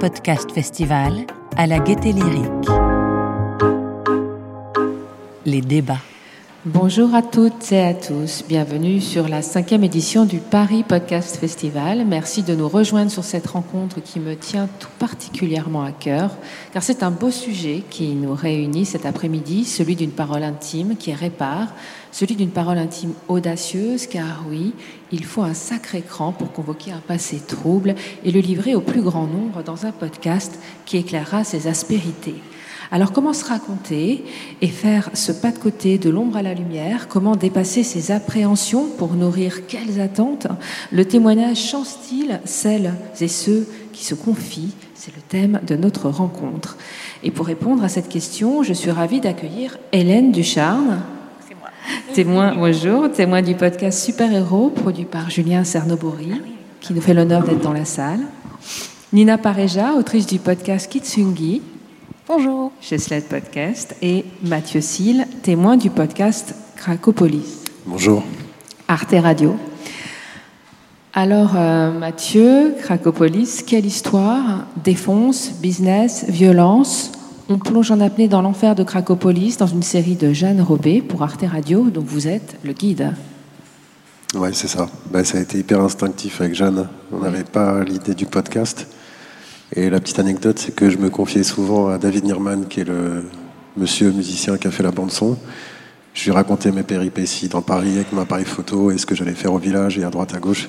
Podcast Festival à la Gaieté Lyrique. Les débats. Bonjour à toutes et à tous, bienvenue sur la cinquième édition du Paris Podcast Festival. Merci de nous rejoindre sur cette rencontre qui me tient tout particulièrement à cœur, car c'est un beau sujet qui nous réunit cet après-midi, celui d'une parole intime qui répare, celui d'une parole intime audacieuse, car oui, il faut un sacré cran pour convoquer un passé trouble et le livrer au plus grand nombre dans un podcast qui éclairera ses aspérités. Alors comment se raconter et faire ce pas de côté de l'ombre à la lumière? Comment dépasser ses appréhensions pour nourrir quelles attentes? Le témoignage change-t-il celles et ceux qui se confient C'est le thème de notre rencontre. Et pour répondre à cette question, je suis ravie d'accueillir Hélène Ducharme. Témoin, bonjour, témoin du podcast Super Héros, produit par Julien Cernobori, qui nous fait l'honneur d'être dans la salle. Nina Pareja, autrice du podcast Kitsungi, Bonjour. chez Sled Podcast. Et Mathieu Sille, témoin du podcast Cracopolis, Bonjour. Arte Radio. Alors, euh, Mathieu, Cracopolis, quelle histoire? Défonce, business, violence? On plonge en apnée dans l'enfer de Cracopolis dans une série de Jeanne Robé pour Arte Radio, dont vous êtes le guide. Ouais, c'est ça. Bah, ça a été hyper instinctif avec Jeanne. On n'avait pas l'idée du podcast. Et la petite anecdote, c'est que je me confiais souvent à David Nierman, qui est le monsieur musicien qui a fait la bande-son. Je lui racontais mes péripéties dans Paris avec mon appareil photo et ce que j'allais faire au village et à droite, à gauche.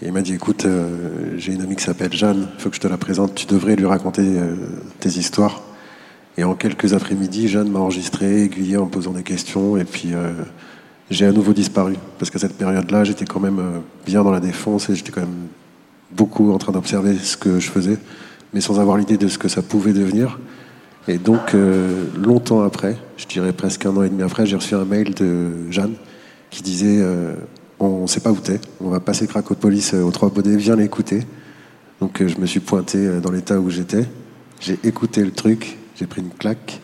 Et il m'a dit Écoute, euh, j'ai une amie qui s'appelle Jeanne, il faut que je te la présente. Tu devrais lui raconter euh, tes histoires. Et en quelques après-midi, Jeanne m'a enregistré, aiguillé en posant des questions. Et puis, euh, j'ai à nouveau disparu. Parce qu'à cette période-là, j'étais quand même bien dans la défense et j'étais quand même beaucoup en train d'observer ce que je faisais, mais sans avoir l'idée de ce que ça pouvait devenir. Et donc, euh, longtemps après, je dirais presque un an et demi après, j'ai reçu un mail de Jeanne qui disait euh, On ne sait pas où t'es, on va passer Cracopolis euh, aux Trois Baudets, viens l'écouter. Donc, je me suis pointé dans l'état où j'étais. J'ai écouté le truc, j'ai pris une claque.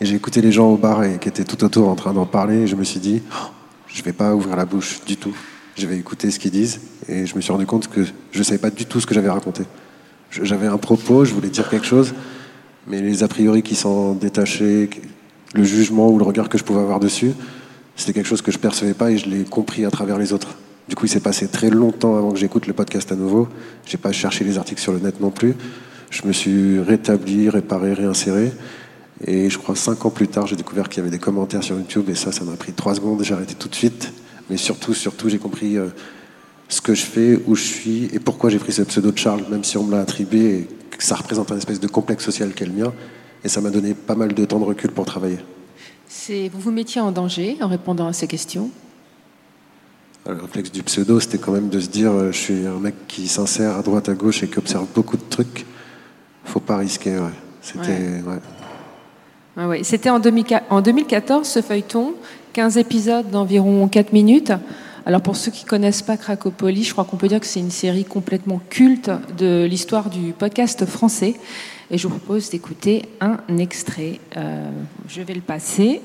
Et j'ai écouté les gens au bar et, qui étaient tout autour en train d'en parler. Et je me suis dit Oh, Je vais pas ouvrir la bouche du tout. Je vais écouter ce qu'ils disent. Et je me suis rendu compte que je ne savais pas du tout ce que j'avais raconté. J'avais un propos, je voulais dire quelque chose. Mais les a priori qui s'en détachaient, le jugement ou le regard que je pouvais avoir dessus, c'était quelque chose que je percevais pas et je l'ai compris à travers les autres. Du coup, il s'est passé très longtemps avant que j'écoute le podcast à nouveau. J'ai pas cherché les articles sur le net non plus. Je me suis rétabli, réparé, réinséré. Et je crois cinq ans plus tard, j'ai découvert qu'il y avait des commentaires sur YouTube et ça, ça m'a pris trois secondes. J'ai arrêté tout de suite. Mais surtout, surtout, j'ai compris euh, ce que je fais, où je suis et pourquoi j'ai pris ce pseudo de Charles, même si on me l'a attribué et que ça représente un espèce de complexe social qu'est le mien. Et ça m'a donné pas mal de temps de recul pour travailler. C'est vous vous mettiez en danger en répondant à ces questions? Le réflexe du pseudo, c'était quand même de se dire euh, je suis un mec qui s'insère à droite, à gauche et qui observe beaucoup de trucs. Faut pas risquer, ouais. C'était. ouais. Ah ouais, C'était en, 2004 en 2014 ce feuilleton, 15 épisodes d'environ 4 minutes. Alors pour ceux qui connaissent pas Cracopolis, je crois qu'on peut dire que c'est une série complètement culte de l'histoire du podcast français. Et je vous propose d'écouter un extrait. Euh, je vais le passer.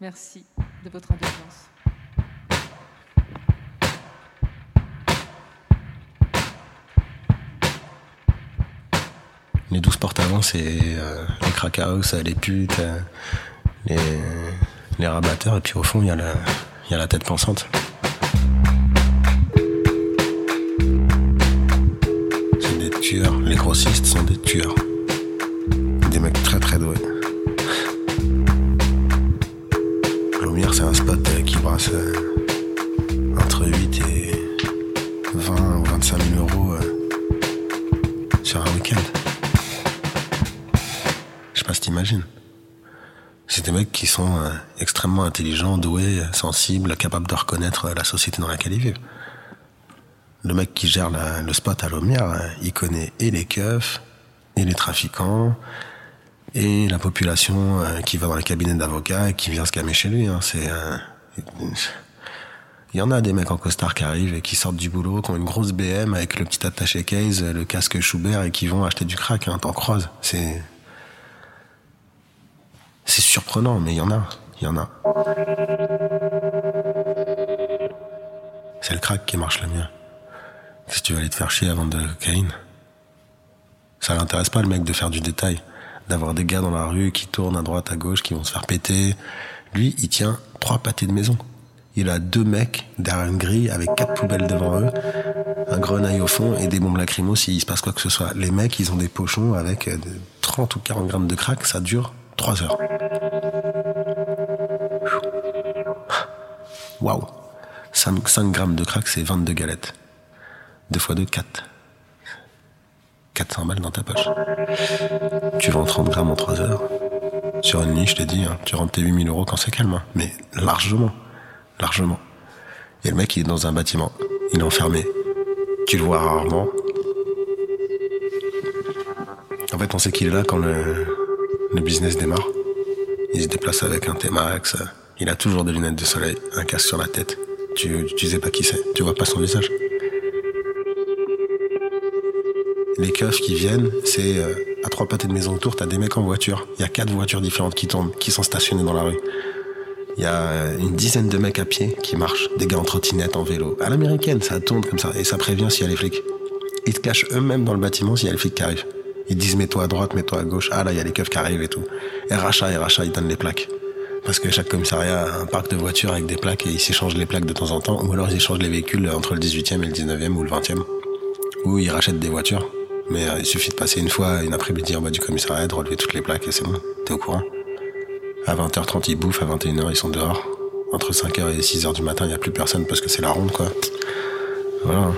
Merci de votre indulgence. Les douze porte-avions, c'est euh, les crack les putes, euh, les, les rabatteurs, et puis au fond, il y a la tête pensante. Les grossistes sont des tueurs. Des mecs très très doués. Lumière, c'est un spot euh, qui brasse euh, entre 8 et 20 ou 25 000 euros euh, sur un week-end. Je sais pas si t'imagines. C'est des mecs qui sont extrêmement intelligents, doués, sensibles, capables de reconnaître la société dans laquelle ils vivent. Le mec qui gère le spot à euh, il connaît et les keufs, et les trafiquants, et la population euh, qui va dans les cabinets d'avocats et qui vient se calmer chez lui. hein. C'est, euh, il y en a des mecs en costard qui arrivent et qui sortent du boulot, qui ont une grosse BM avec le petit attaché case, le casque Schubert et qui vont acheter du crack. Hein, T'en croises. C'est c'est surprenant, mais il y en a. Il y en a. C'est le crack qui marche le mieux. Si tu veux aller te faire chier avant de la cocaïne, Ça l'intéresse pas le mec de faire du détail, d'avoir des gars dans la rue qui tournent à droite, à gauche, qui vont se faire péter. Lui, il tient trois pâtés de maison. Il a deux mecs derrière une grille avec quatre poubelles devant eux, un grenaille au fond et des bombes lacrymaux s'il se passe quoi que ce soit. Les mecs, ils ont des pochons avec 30 ou 40 grammes de crack, ça dure 3 heures. Waouh 5, 5 grammes de crack, c'est 22 galettes. 2 fois 2, 4. 400 balles dans ta poche. Tu vends 30 grammes en 3 heures. Sur une nuit, je t'ai dit, hein, tu rentres tes 8000 euros quand c'est calme. Hein. Mais largement. Largement. Et le mec, il est dans un bâtiment. Il est enfermé. Tu le vois rarement. En fait, on sait qu'il est là quand le, le business démarre. Il se déplace avec un T-Max. Il a toujours des lunettes de soleil, un casque sur la tête. Tu, tu sais pas qui c'est. Tu vois pas son visage. Les keufs qui viennent, c'est euh, à trois pâtés de maison autour, t'as des mecs en voiture. Il y a quatre voitures différentes qui tournent, qui sont stationnées dans la rue. Il y a euh, une dizaine de mecs à pied qui marchent, des gars en trottinette, en vélo. À l'américaine, ça tourne comme ça, et ça prévient s'il y a les flics. Ils te cachent eux-mêmes dans le bâtiment s'il y a les flics qui arrivent. Ils disent mets-toi à droite, mets-toi à gauche. Ah là, il y a les keufs qui arrivent et tout. Et rachat, et rachat, ils donnent les plaques. Parce que chaque commissariat a un parc de voitures avec des plaques et ils s'échangent les plaques de temps en temps. Ou alors ils échangent les véhicules entre le 18e et le 19e ou le 20e. Ou ils rachètent des voitures. Mais euh, il suffit de passer une fois, une après-midi en bas du commissariat, de relever toutes les plaques et c'est bon. T'es au courant? À 20h30, ils bouffent. À 21h, ils sont dehors. Entre 5h et 6h du matin, il n'y a plus personne parce que c'est la ronde, quoi. Voilà.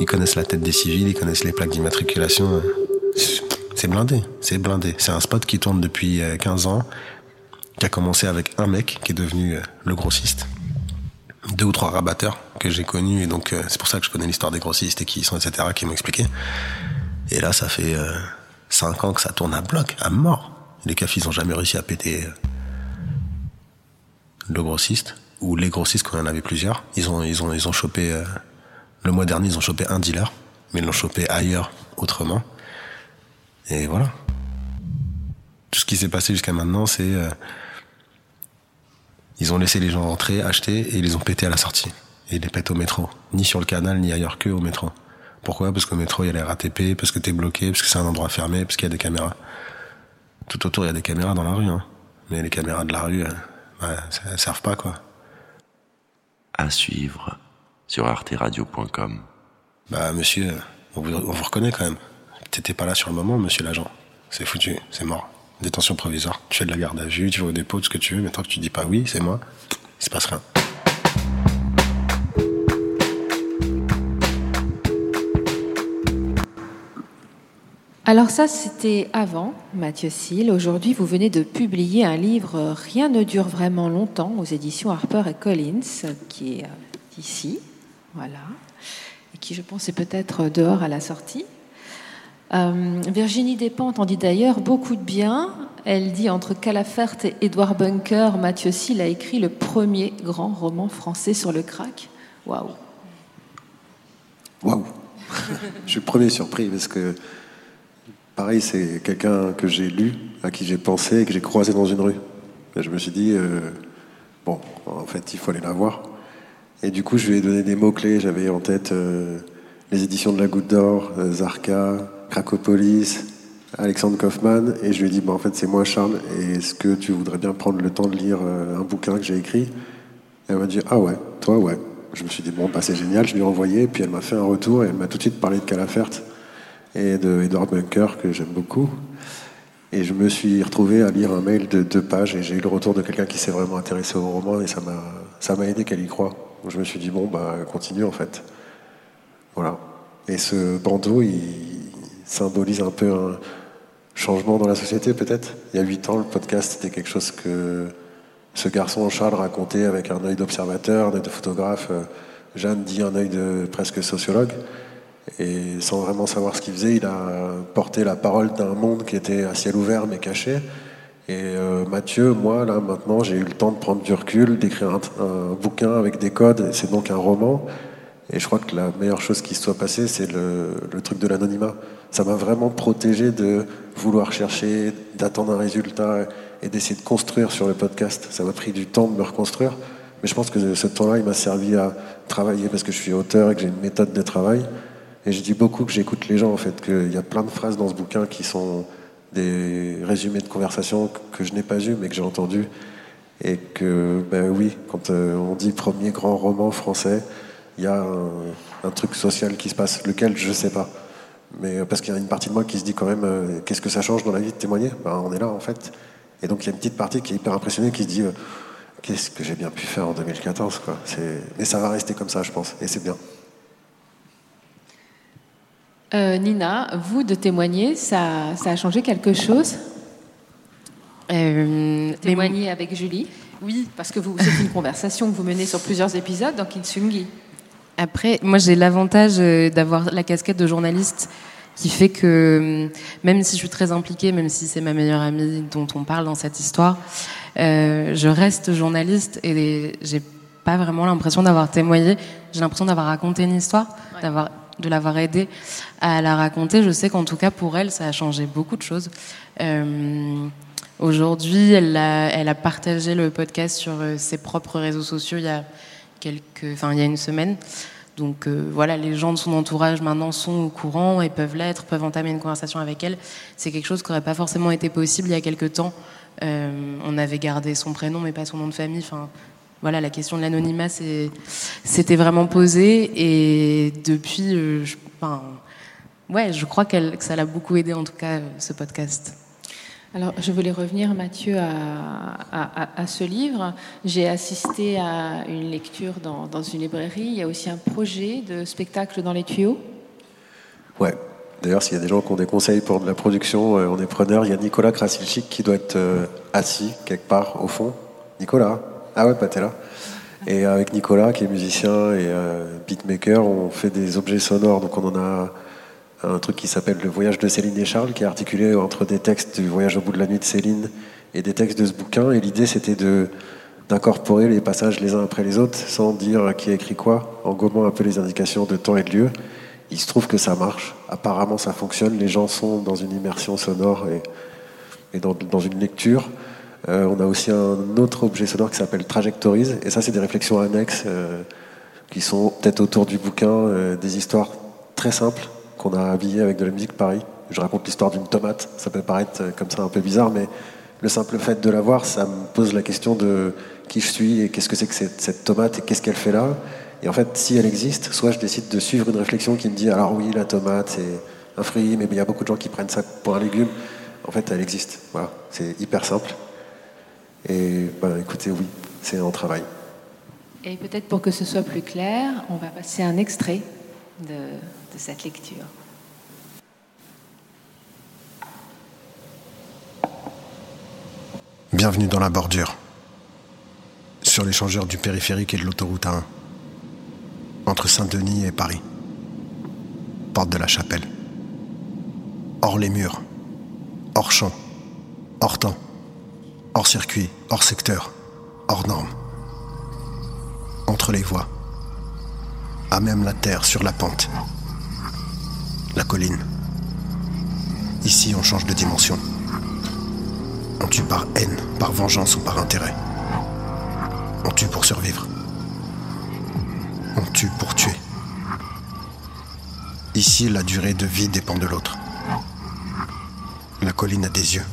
Ils connaissent la tête des civils, ils connaissent les plaques d'immatriculation. C'est blindé, c'est blindé. C'est un spot qui tourne depuis 15 euh, ans, qui a commencé avec un mec qui est devenu euh, le grossiste. Deux ou trois rabatteurs que j'ai connus, et donc euh, c'est pour ça que je connais l'histoire des grossistes et qui sont, etc., qui m'ont expliqué. Et là, ça fait 5 ans que ça tourne à bloc, à mort. Les cafés, ils ont jamais réussi à péter le grossiste, ou les grossistes quand il y en avait plusieurs. Ils ont, ils ont, ils ont chopé le mois dernier, ils ont chopé un dealer, mais ils l'ont chopé ailleurs, autrement. Et voilà. Tout ce qui s'est passé jusqu'à maintenant, c'est euh, ils ont laissé les gens entrer, acheter, et ils les ont pétés à la sortie. Et ils les pètent au métro, ni sur le canal, ni ailleurs que au métro. Pourquoi? Parce qu'au métro, il y a les RATP, parce que t'es bloqué, parce que c'est un endroit fermé, parce qu'il y a des caméras. Tout autour, il y a des caméras dans la rue, hein. Mais les caméras de la rue, elles, bah, elles servent pas, quoi. À suivre sur arteradio.com. Bah, monsieur, on vous, on vous reconnaît quand même. T'étais pas là sur le moment, monsieur l'agent. C'est foutu, c'est mort. Détention provisoire. Tu fais de la garde à vue, tu vas au dépôt, tout ce que tu veux, mais tant que tu dis pas oui, c'est moi, il se passe rien. Alors ça, c'était avant, Mathieu Seal. Aujourd'hui, vous venez de publier un livre Rien ne dure vraiment longtemps aux éditions Harper et Collins, qui est euh, ici, voilà, et qui, je pense, est peut-être dehors à la sortie. Euh, Virginie Despentes en dit d'ailleurs beaucoup de bien. Elle dit entre Calafert et Edouard Bunker, Mathieu Seal a écrit le premier grand roman français sur le crack. Waouh. Waouh. Je suis le premier surpris parce que Pareil, c'est quelqu'un que j'ai lu, à qui j'ai pensé et que j'ai croisé dans une rue. Et je me suis dit, euh, bon, en fait, il faut aller la voir. Et du coup, je lui ai donné des mots-clés. J'avais en tête euh, les éditions de la Goutte d'Or, Zarka, Cracopolis, Alexandre Kaufman. Et je lui ai dit, bah, en fait, c'est moi, Charles. Est-ce que tu voudrais bien prendre le temps de lire un bouquin que j'ai écrit? Et Elle m'a dit, ah ouais, toi, ouais. Je me suis dit, bon, bah, c'est génial. Je lui ai envoyé. Puis elle m'a fait un retour et elle m'a tout de suite parlé de Calafert et de Edward Bunker que j'aime beaucoup. Et je me suis retrouvé à lire un mail de deux pages et j'ai eu le retour de quelqu'un qui s'est vraiment intéressé au roman et ça m'a aidé qu'elle y croit. Je me suis dit, bon, bah, continue en fait. Voilà. Et ce bandeau, il symbolise un peu un changement dans la société peut-être. Il y a huit ans, le podcast, c'était quelque chose que ce garçon Charles racontait avec un œil d'observateur, un œil de photographe. Jeanne dit un œil de presque sociologue. Et sans vraiment savoir ce qu'il faisait, il a porté la parole d'un monde qui était à ciel ouvert mais caché. Et euh, Mathieu, moi, là, maintenant, j'ai eu le temps de prendre du recul, d'écrire un, bouquin avec des codes. C'est donc un roman. Et je crois que la meilleure chose qui se soit passée, c'est le, truc de l'anonymat. Ça m'a vraiment protégé de vouloir chercher, d'attendre un résultat et d'essayer de construire sur le podcast. Ça m'a pris du temps de me reconstruire. Mais je pense que ce temps-là, il m'a servi à travailler parce que je suis auteur et que j'ai une méthode de travail. Et je dis beaucoup que j'écoute les gens, en fait, qu'il y a plein de phrases dans ce bouquin qui sont des résumés de conversations que je n'ai pas eu, mais que j'ai entendu. Et que, ben oui, quand euh, on dit premier grand roman français, il y a un, truc social qui se passe, lequel? Je ne sais pas. Mais euh, parce qu'il y a une partie de moi qui se dit quand même, euh, qu'est-ce que ça change dans la vie de témoigner? Ben, On est là, en fait. Et donc il y a une petite partie qui est hyper impressionnée, qui se dit, qu'est-ce que j'ai bien pu faire en 2014 quoi. Mais ça va rester comme ça, je pense, et c'est bien. Euh, Nina, vous de témoigner, ça, ça a changé quelque chose? Euh, Témoigner avec Julie? Oui. Parce que c'est une conversation que vous menez sur plusieurs épisodes dans Kitsungi. Après, moi j'ai l'avantage euh, d'avoir la casquette de journaliste qui fait que même si je suis très impliquée, même si c'est ma meilleure amie dont on parle dans cette histoire, euh, je reste journaliste et j'ai pas vraiment l'impression d'avoir témoigné. J'ai l'impression d'avoir raconté une histoire, d'avoir de l'avoir aidée à la raconter. Je sais qu'en tout cas pour elle, ça a changé beaucoup de choses. Euh, Aujourd'hui, elle a, elle a partagé le podcast sur ses propres réseaux sociaux il y a enfin il y a une semaine. Donc euh, voilà, les gens de son entourage maintenant sont au courant et peuvent l'être, peuvent entamer une conversation avec elle. C'est quelque chose qui n'aurait pas forcément été possible il y a quelques temps. Euh, on avait gardé son prénom mais pas son nom de famille. Enfin, voilà, la question de l'anonymat c'était vraiment posée et depuis, euh, je, ouais, je crois que ça l'a beaucoup aidé en tout cas ce podcast. Alors, je voulais revenir, Mathieu, à, ce livre. J'ai assisté à une lecture dans, une librairie. Il y a aussi un projet de spectacle dans les tuyaux. Ouais. D'ailleurs, s'il y a des gens qui ont des conseils pour de la production, euh, on est preneur. Il y a Nicolas Krasilchik qui doit être euh, assis quelque part au fond. Nicolas Ah ouais, bah t'es là. Et avec Nicolas, qui est musicien et euh, beatmaker, on fait des objets sonores. Donc on en a un truc qui s'appelle Le voyage de Céline et Charles, qui est articulé entre des textes du voyage au bout de la nuit de Céline et des textes de ce bouquin. Et l'idée, c'était de d'incorporer les passages les uns après les autres sans dire qui a écrit quoi, en gommant un peu les indications de temps et de lieu. Il se trouve que ça marche. Apparemment, ça fonctionne. Les gens sont dans une immersion sonore et, et dans, dans, une lecture. Euh, on a aussi un autre objet sonore qui s'appelle Trajectories. Et ça, c'est des réflexions annexes euh, qui sont peut-être autour du bouquin, euh, des histoires très simples qu'on a habillé avec de la musique Paris. Je raconte l'histoire d'une tomate, ça peut paraître euh, comme ça un peu bizarre, mais le simple fait de la voir, ça me pose la question de qui je suis et qu'est-ce que c'est que cette, tomate et qu'est-ce qu'elle fait là. Et en fait, si elle existe, soit je décide de suivre une réflexion qui me dit alors oui, la tomate c'est un fruit, mais il y a beaucoup de gens qui prennent ça pour un légume. En fait, elle existe. Voilà, c'est hyper simple. Et ben, écoutez, oui, c'est un travail. Et peut-être pour que ce soit plus clair, on va passer un extrait de, de cette lecture. Bienvenue dans la bordure, sur l'échangeur du périphérique et de l'autoroute A1, entre Saint-Denis et Paris, porte de la Chapelle. Hors les murs, hors champ, hors temps, hors circuit, hors secteur, hors norme. Entre les voies, à même la terre sur la pente la colline. Ici, on change de dimension. On tue par haine, par vengeance ou par intérêt. On tue pour survivre. On tue pour tuer. Ici, la durée de vie dépend de l'autre. La colline a des yeux.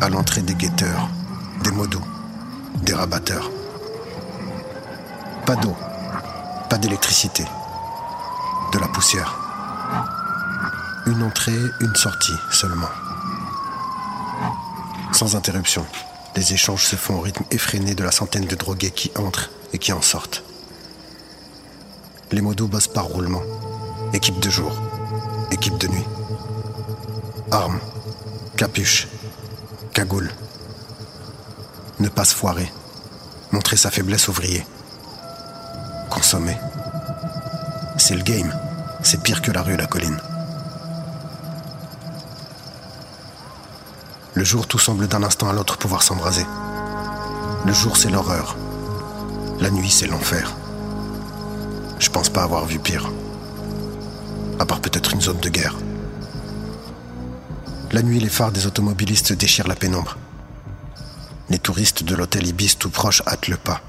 À l'entrée des guetteurs, des modos, des rabatteurs. Pas d'eau, pas d'électricité, de la poussière. Une entrée, une sortie seulement. Sans interruption, les échanges se font au rythme effréné de la centaine de drogués qui entrent et qui en sortent. Les modos bossent par roulement. Équipe de jour, équipe de nuit. Armes, capuche, cagoule. Ne pas se foirer. Montrer sa faiblesse ouvrier. Consommer. C'est le game. C'est pire que la rue, la colline. Le jour, tout semble d'un instant à l'autre pouvoir s'embraser. Le jour, c'est l'horreur. La nuit, c'est l'enfer. Je pense pas avoir vu pire. À part peut-être une zone de guerre. La nuit, les phares des automobilistes déchirent la pénombre. Les touristes de l'hôtel Ibis tout proche hâtent le pas.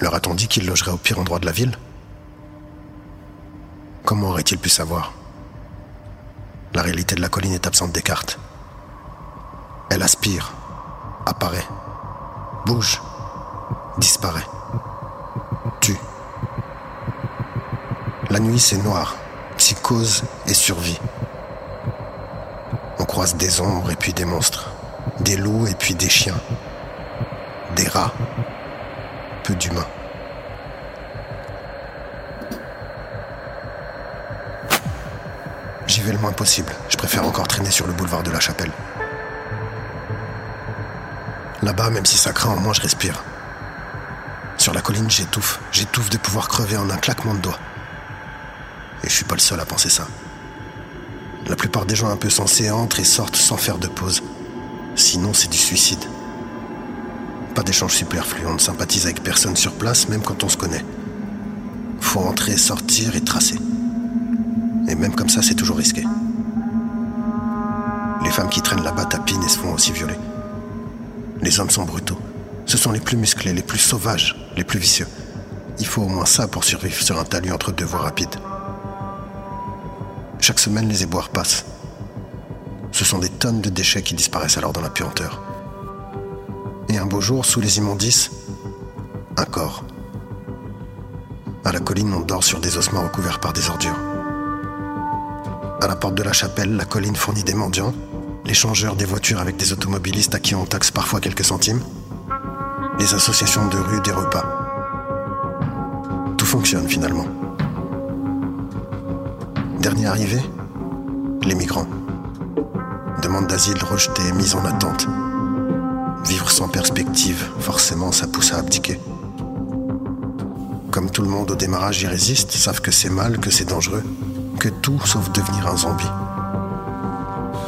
Leur a-t-on dit qu'ils logeraient au pire endroit de la ville Comment aurait-il pu savoir? La réalité de la colline est absente des cartes. Elle aspire, apparaît, bouge, disparaît, tue. La nuit, c'est noir, psychose et survie. On croise des ombres et puis des monstres, des loups et puis des chiens, des rats, peu d'humains. Je préfère encore traîner sur le boulevard de la Chapelle. Là-bas, même si ça craint, au moins je respire. Sur la colline, j'étouffe. J'étouffe de pouvoir crever en un claquement de doigts. Et je suis pas le seul à penser ça. La plupart des gens un peu sensés entrent et sortent sans faire de pause. Sinon, c'est du suicide. Pas d'échange superflu, on ne sympathise avec personne sur place, même quand on se connaît. Faut entrer, sortir et tracer. Et même comme ça, c'est toujours risqué. Les femmes qui traînent là-bas tapinent et se font aussi violer. Les hommes sont brutaux. Ce sont les plus musclés, les plus sauvages, les plus vicieux. Il faut au moins ça pour survivre sur un talus entre deux voies rapides. Chaque semaine, les éboueurs passent. Ce sont des tonnes de déchets qui disparaissent alors dans la puanteur. Et un beau jour, sous les immondices, un corps. À la colline, on dort sur des ossements recouverts par des ordures. À la porte de la chapelle, la colline fournit des mendiants, les changeurs des voitures avec des automobilistes à qui on taxe parfois quelques centimes, les associations de rue des repas. Tout fonctionne finalement. Dernier arrivé, les migrants. Demande d'asile rejetée, mise en attente. Vivre sans perspective, forcément, ça pousse à abdiquer. Comme tout le monde au démarrage y résiste, savent que c'est mal, que c'est dangereux, que tout sauf devenir un zombie.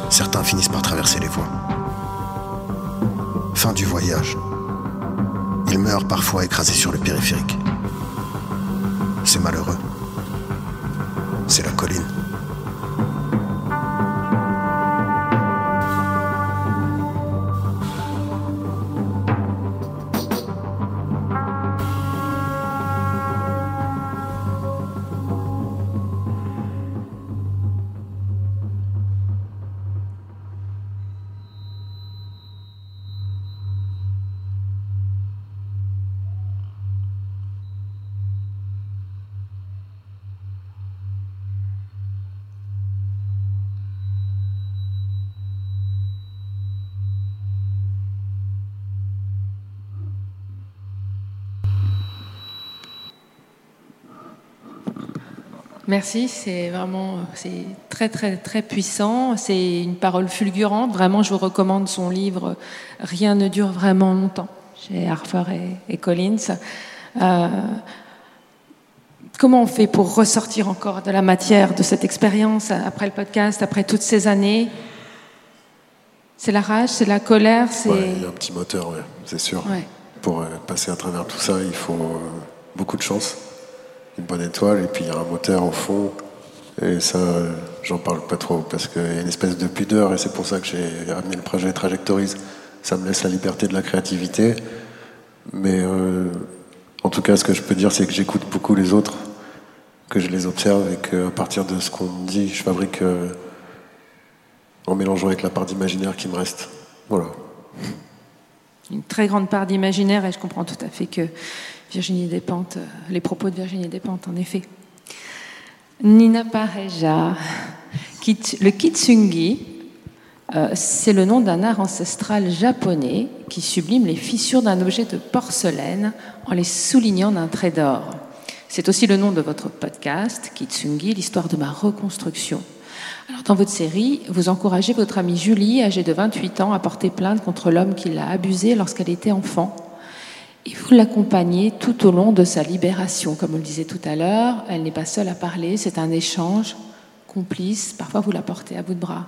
Certains finissent par traverser les voies. Fin du voyage. Ils meurent parfois écrasés sur le périphérique. C'est malheureux. Merci, c'est vraiment c'est très très très puissant. C'est une parole fulgurante. Vraiment, je vous recommande son livre Rien ne dure vraiment longtemps chez Harper et, et Collins. Euh, comment on fait pour ressortir encore de la matière de cette expérience après le podcast, après toutes ces années? C'est la rage, c'est la colère, c'est. Ouais, il y a un petit moteur, ouais, c'est sûr. Ouais. Pour euh, passer à travers tout ça, il faut euh, beaucoup de chance, une bonne étoile, et puis il y a un moteur au fond. Et ça, j'en parle pas trop, parce qu'il y a une espèce de pudeur, et c'est pour ça que j'ai ramené le projet Trajectories. Ça me laisse la liberté de la créativité. Mais euh, en tout cas, ce que je peux dire, c'est que j'écoute beaucoup les autres, que je les observe, et qu'à partir de ce qu'on me dit, je fabrique euh, en mélangeant avec la part d'imaginaire qui me reste. Voilà. une très grande part d'imaginaire et je comprends tout à fait que Virginie Despentes, euh, les propos de Virginie Despentes, en effet. Nina Pareja, le kitsungi, euh, c'est le nom d'un art ancestral japonais qui sublime les fissures d'un objet de porcelaine en les soulignant d'un trait d'or. C'est aussi le nom de votre podcast, Kitsungi, l'histoire de ma reconstruction. Alors, dans votre série, vous encouragez votre amie Julie, âgée de 28 ans, à porter plainte contre l'homme qui l'a abusée lorsqu'elle était enfant. Et vous l'accompagnez tout au long de sa libération. Comme on le disait tout à l'heure, elle n'est pas seule à parler, c'est un échange complice. Parfois, vous la portez à bout de bras.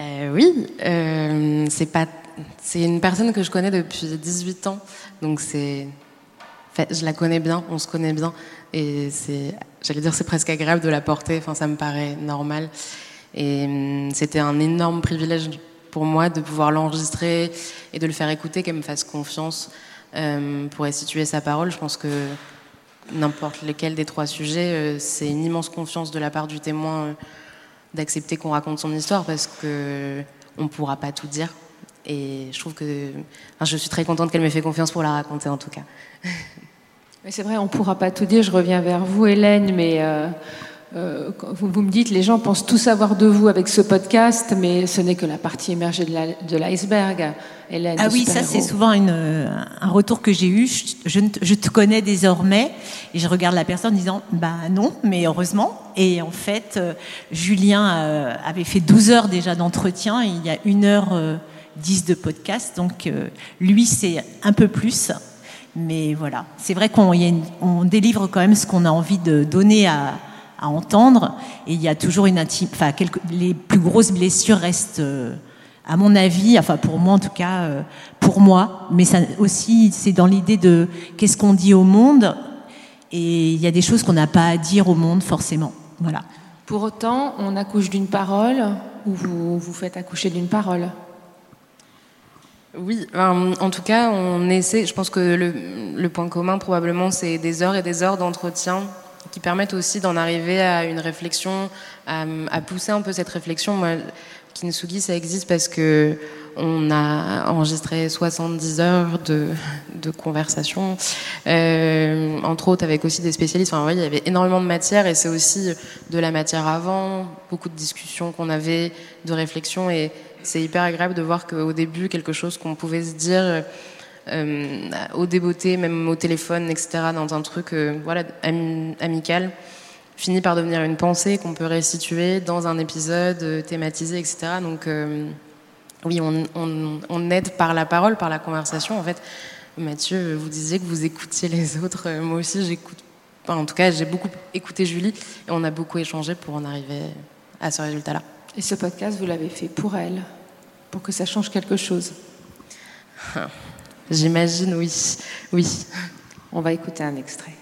Euh, oui, euh, c'est pas, c'est une personne que je connais depuis 18 ans, donc c'est, je la connais bien, on se connaît bien, et c'est, j'allais dire, c'est presque agréable de la porter. Enfin, ça me paraît normal, et hum, c'était un énorme privilège pour moi de pouvoir l'enregistrer et de le faire écouter, qu'elle me fasse confiance euh, pour restituer sa parole. Je pense que n'importe lequel des trois sujets, euh, c'est une immense confiance de la part du témoin euh, d'accepter qu'on raconte son histoire parce que on pourra pas tout dire. Et je trouve que je suis très contente qu'elle m'ait fait confiance pour la raconter en tout cas. Mais c'est vrai, on ne pourra pas tout dire. Je reviens vers vous, Hélène, mais euh, euh, vous, vous, me dites, les gens pensent tout savoir de vous avec ce podcast, mais ce n'est que la partie émergée de l'iceberg. Ah oui, ça c'est souvent une, un retour que j'ai eu. Je, je, je, te connais désormais, et je regarde la personne en disant, bah non, mais heureusement. Et en fait, euh, Julien euh, avait fait 12 heures déjà d'entretien, il y a une heure 10 de podcast, donc lui c'est un peu plus. Mais voilà, c'est vrai qu'on on délivre quand même ce qu'on a envie de donner à, à, entendre. Et il y a toujours une intime. Enfin, quelques, les plus grosses blessures restent, euh, à mon avis, enfin pour moi en tout cas, euh, pour moi. Mais ça aussi, c'est dans l'idée de qu'est-ce qu'on dit au monde. Et il y a des choses qu'on n'a pas à dire au monde forcément. Voilà. Pour autant, on accouche d'une parole ou vous vous faites accoucher d'une parole? Oui, en tout cas, on essaie. Je pense que le, le point commun, probablement, c'est des heures et des heures d'entretien qui permettent aussi d'en arriver à une réflexion, à, pousser un peu cette réflexion. Moi, Kinsugi, ça existe parce que on a enregistré 70 heures de, de conversation, euh, entre autres avec aussi des spécialistes. Enfin, oui, il y avait énormément de matière et c'est aussi de la matière avant, beaucoup de discussions qu'on avait, de réflexions et c'est hyper agréable de voir qu'au début, quelque chose qu'on pouvait se dire euh, au débeauté, même au téléphone, etc., dans un truc euh, voilà, amical, finit par devenir une pensée qu'on peut restituer dans un épisode euh, thématisé, etc. Donc, oui, on, on, on, aide par la parole, par la conversation. En fait, Mathieu, vous disiez que vous écoutiez les autres. Moi aussi, j'écoute. Enfin, en tout cas, j'ai beaucoup écouté Julie et on a beaucoup échangé pour en arriver à ce résultat-là. Et ce podcast, vous l'avez fait pour elle, pour que ça change quelque chose J'imagine, oui. Oui. On va écouter un extrait.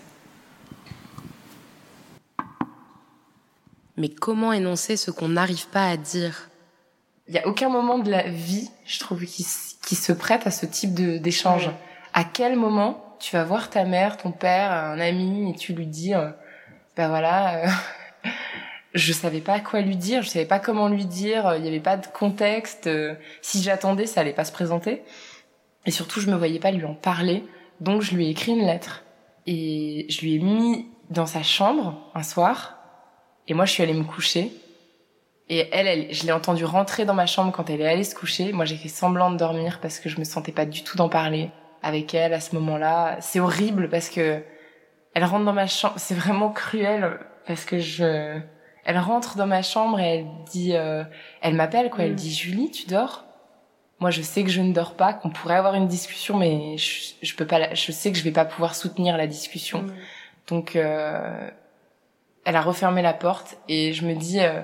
Mais comment énoncer ce qu'on n'arrive pas à dire? Il n'y a aucun moment de la vie, je trouve, qui, qui se prête à ce type d'échange. À quel moment tu vas voir ta mère, ton père, un ami, et tu lui dis, euh, ben voilà, euh, je savais pas quoi lui dire, je savais pas comment lui dire, il n'y avait pas de contexte. Euh, si j'attendais, ça allait pas se présenter. Et surtout, je me voyais pas lui en parler, donc je lui ai écrit une lettre et je lui ai mis dans sa chambre un soir. Et moi, je suis allée me coucher. Et elle, elle je l'ai entendue rentrer dans ma chambre quand elle est allée se coucher. Moi, j'ai fait semblant de dormir parce que je me sentais pas du tout d'en parler avec elle à ce moment-là. C'est horrible parce que elle rentre dans ma chambre. C'est vraiment cruel parce que je elle rentre dans ma chambre et elle dit, euh, elle m'appelle quoi, elle dit Julie, tu dors? Moi, je sais que je ne dors pas, qu'on pourrait avoir une discussion, mais je, je peux pas, je sais que je vais pas pouvoir soutenir la discussion. Mmh. Donc, euh, elle a refermé la porte et je me dis, euh,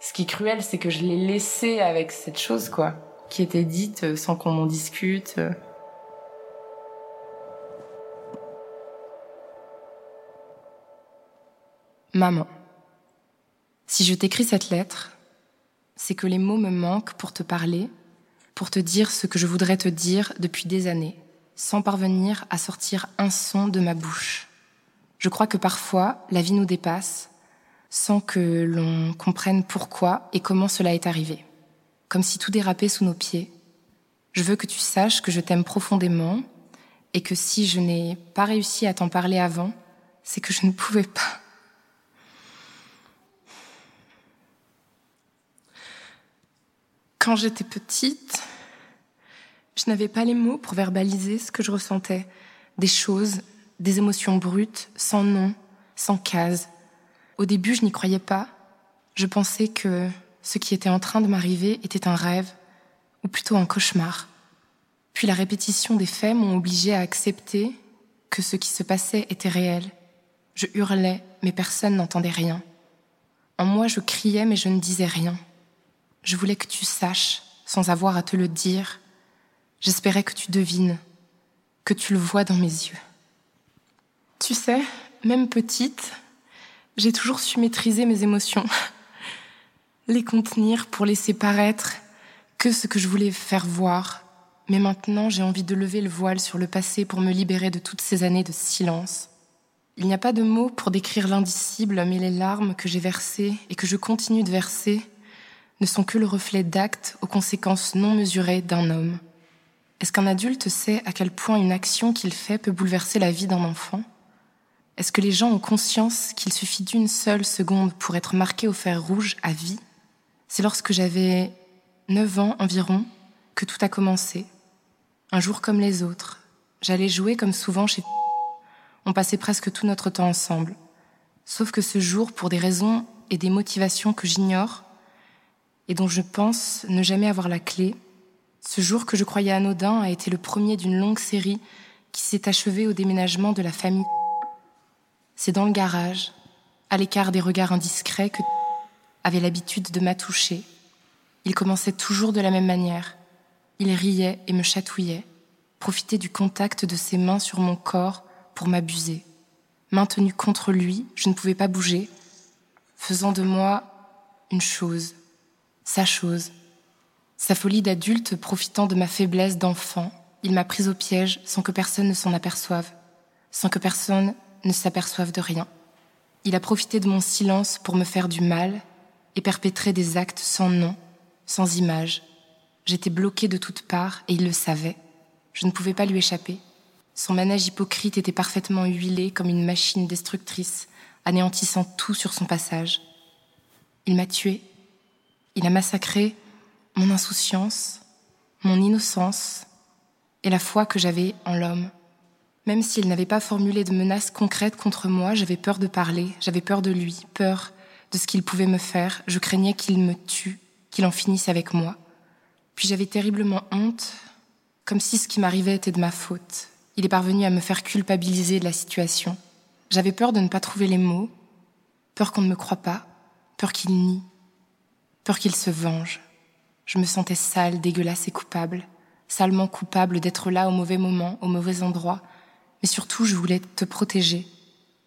ce qui est cruel, c'est que je l'ai laissée avec cette chose quoi, qui était dite euh, sans qu'on en discute. Maman. Si je t'écris cette lettre, c'est que les mots me manquent pour te parler, pour te dire ce que je voudrais te dire depuis des années, sans parvenir à sortir un son de ma bouche. Je crois que parfois, la vie nous dépasse, sans que l'on comprenne pourquoi et comment cela est arrivé, comme si tout dérapait sous nos pieds. Je veux que tu saches que je t'aime profondément et que si je n'ai pas réussi à t'en parler avant, c'est que je ne pouvais pas. Quand j'étais petite, je n'avais pas les mots pour verbaliser ce que je ressentais. Des choses, des émotions brutes, sans nom, sans case. Au début, je n'y croyais pas. Je pensais que ce qui était en train de m'arriver était un rêve, ou plutôt un cauchemar. Puis la répétition des faits m'ont obligé à accepter que ce qui se passait était réel. Je hurlais, mais personne n'entendait rien. En moi, je criais, mais je ne disais rien. Je voulais que tu saches, sans avoir à te le dire. J'espérais que tu devines, que tu le vois dans mes yeux. Tu sais, même petite, j'ai toujours su maîtriser mes émotions, les contenir pour laisser paraître que ce que je voulais faire voir. Mais maintenant, j'ai envie de lever le voile sur le passé pour me libérer de toutes ces années de silence. Il n'y a pas de mots pour décrire l'indicible, mais les larmes que j'ai versées et que je continue de verser ne sont que le reflet d'actes aux conséquences non mesurées d'un homme. Est-ce qu'un adulte sait à quel point une action qu'il fait peut bouleverser la vie d'un enfant? Est-ce que les gens ont conscience qu'il suffit d'une seule seconde pour être marqué au fer rouge à vie? C'est lorsque j'avais 9 ans environ que tout a commencé. Un jour comme les autres, j'allais jouer comme souvent chez on passait presque tout notre temps ensemble. Sauf que ce jour, pour des raisons et des motivations que j'ignore, et dont je pense ne jamais avoir la clé, ce jour que je croyais anodin a été le premier d'une longue série qui s'est achevée au déménagement de la famille. C'est dans le garage, à l'écart des regards indiscrets, que avait l'habitude de m'attoucher. Il commençait toujours de la même manière. Il riait et me chatouillait, profitait du contact de ses mains sur mon corps pour m'abuser. Maintenu contre lui, je ne pouvais pas bouger, faisant de moi une chose, sa chose. Sa folie d'adulte profitant de ma faiblesse d'enfant, il m'a prise au piège sans que personne ne s'en aperçoive, sans que personne ne s'aperçoive de rien. Il a profité de mon silence pour me faire du mal et perpétrer des actes sans nom, sans image. J'étais bloquée de toutes parts et il le savait. Je ne pouvais pas lui échapper. Son manège hypocrite était parfaitement huilé comme une machine destructrice, anéantissant tout sur son passage. Il m'a tué. Il a massacré mon insouciance, mon innocence et la foi que j'avais en l'homme. Même s'il n'avait pas formulé de menaces concrètes contre moi, j'avais peur de parler, j'avais peur de lui, peur de ce qu'il pouvait me faire, je craignais qu'il me tue, qu'il en finisse avec moi. Puis j'avais terriblement honte, comme si ce qui m'arrivait était de ma faute, il est parvenu à me faire culpabiliser de la situation. J'avais peur de ne pas trouver les mots, peur qu'on ne me croie pas, peur qu'il nie, peur qu'il se venge. Je me sentais sale, dégueulasse et coupable, salement coupable d'être là au mauvais moment, au mauvais endroit, mais surtout je voulais te protéger.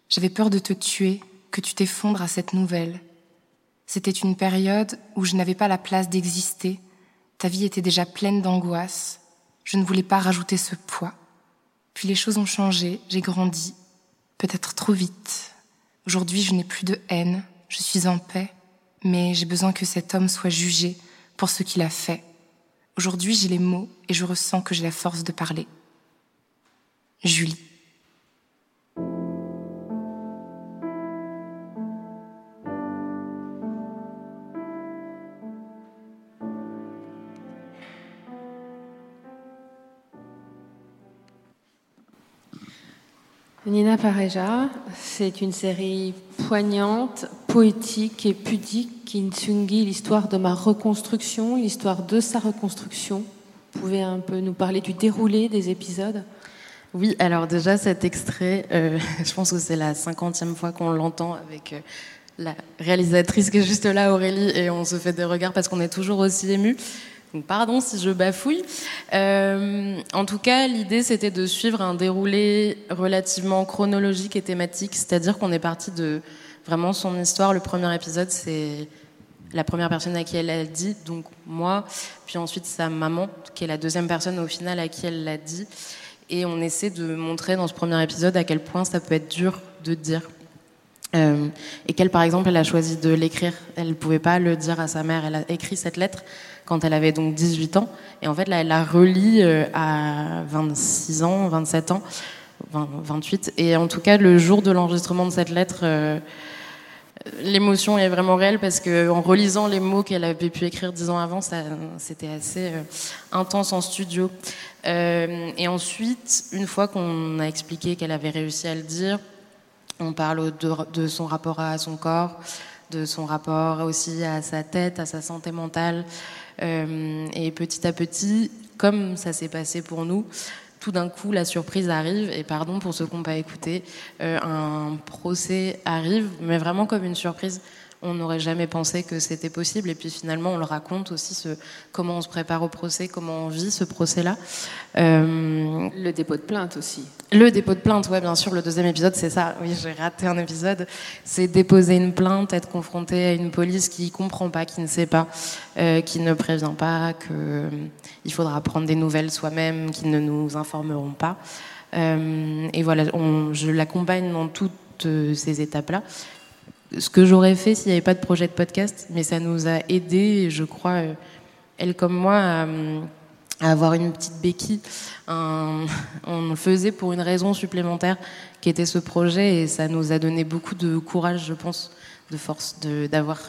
J'avais peur de te tuer, que tu t'effondres à cette nouvelle. C'était une période où je n'avais pas la place d'exister, ta vie était déjà pleine d'angoisse, je ne voulais pas rajouter ce poids. Puis les choses ont changé, j'ai grandi, peut-être trop vite. Aujourd'hui, je n'ai plus de haine, je suis en paix, mais j'ai besoin que cet homme soit jugé pour ce qu'il a fait. Aujourd'hui, j'ai les mots et je ressens que j'ai la force de parler. Julie. Nina Pareja, c'est une série poignante, poétique et pudique qui Nsungi l'histoire de ma reconstruction, l'histoire de sa reconstruction. Vous pouvez un peu nous parler du déroulé des épisodes? Oui, alors déjà cet extrait, euh, je pense que c'est la cinquantième fois qu'on l'entend avec euh, la réalisatrice qui est juste là, Aurélie, et on se fait des regards parce qu'on est toujours aussi ému pardon si je bafouille. Euh, en tout cas, l'idée c'était de suivre un déroulé relativement chronologique et thématique, c'est-à-dire qu'on est parti de vraiment son histoire. Le premier épisode, c'est la première personne à qui elle l'a dit, donc moi, puis ensuite sa maman, qui est la deuxième personne au final à qui elle l'a dit. Et on essaie de montrer dans ce premier épisode à quel point ça peut être dur de dire. Euh, et qu'elle, par exemple, elle a choisi de l'écrire. Elle ne pouvait pas le dire à sa mère. Elle a écrit cette lettre quand elle avait donc 18 ans. Et en fait, là, elle la relit euh, à 26 ans, 27 ans, 28. Et en tout cas, le jour de l'enregistrement de cette lettre, euh, l'émotion est vraiment réelle parce qu'en relisant les mots qu'elle avait pu écrire dix ans avant, c'était assez euh, intense en studio. et ensuite, une fois qu'on a expliqué qu'elle avait réussi à le dire, on parle de, de son rapport à son corps, de son rapport aussi à sa tête, à sa santé mentale, euh, et petit à petit, comme ça s'est passé pour nous, tout d'un coup, la surprise arrive, et pardon pour ceux qui n'ont pas écouté, euh, un procès arrive, mais vraiment comme une surprise on n'aurait jamais pensé que c'était possible. Et puis finalement, on le raconte aussi ce, comment on se prépare au procès, comment on vit ce procès-là. Euh, le dépôt de plainte aussi. Le dépôt de plainte, ouais, bien sûr. Le deuxième épisode, c'est ça. Oui, j'ai raté un épisode. C'est déposer une plainte, être confronté à une police qui comprend pas, qui ne sait pas, euh, qui ne prévient pas, qu'il euh, faudra prendre des nouvelles soi-même, qui ne nous informeront pas. et voilà, on, je l'accompagne dans toutes ces étapes-là. Ce que j'aurais fait s'il n'y avait pas de projet de podcast, mais ça nous a aidé, je crois, elle comme moi, à, avoir une petite béquille. on le faisait pour une raison supplémentaire qui était ce projet et ça nous a donné beaucoup de courage, je pense, de force d'avoir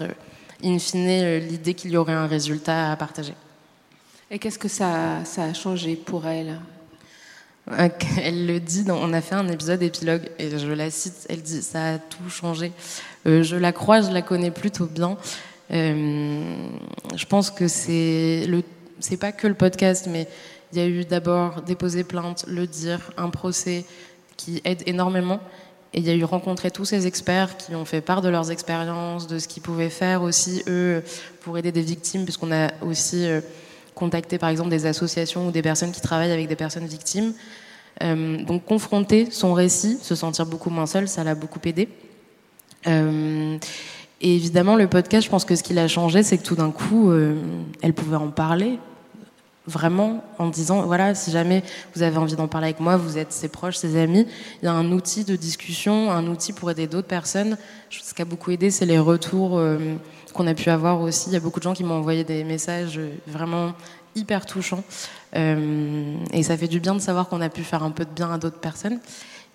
in fine l'idée qu'il y aurait un résultat à partager. Et qu'est-ce que ça, ça, a changé pour elle? Elle le dit, on a fait un épisode épilogue et je la cite, elle dit ça a tout changé. Euh, je la crois, je la connais plutôt bien. Euh, je pense que c'est le, c'est pas que le podcast, mais il y a eu d'abord déposer plainte, le dire, un procès qui aide énormément. Et il y a eu rencontrer tous ces experts qui ont fait part de leurs expériences, de ce qu'ils pouvaient faire aussi, eux, pour aider des victimes, puisqu'on a aussi euh, contacté, par exemple, des associations ou des personnes qui travaillent avec des personnes victimes. Euh, donc, confronter son récit, se sentir beaucoup moins seul, ça l'a beaucoup aidé. Euh, et évidemment, le podcast, je pense que ce qui l'a changé, c'est que tout d'un coup, elle pouvait en parler, vraiment en disant voilà si jamais vous avez envie d'en parler avec moi vous êtes ses proches ses amis il y a un outil de discussion un outil pour aider d'autres personnes. Ce qui a beaucoup aidé c'est les retours euh, qu'on a pu avoir aussi. Il y a beaucoup de gens qui m'ont envoyé des messages vraiment hyper touchants. Euh, et ça fait du bien de savoir qu'on a pu faire un peu de bien à d'autres personnes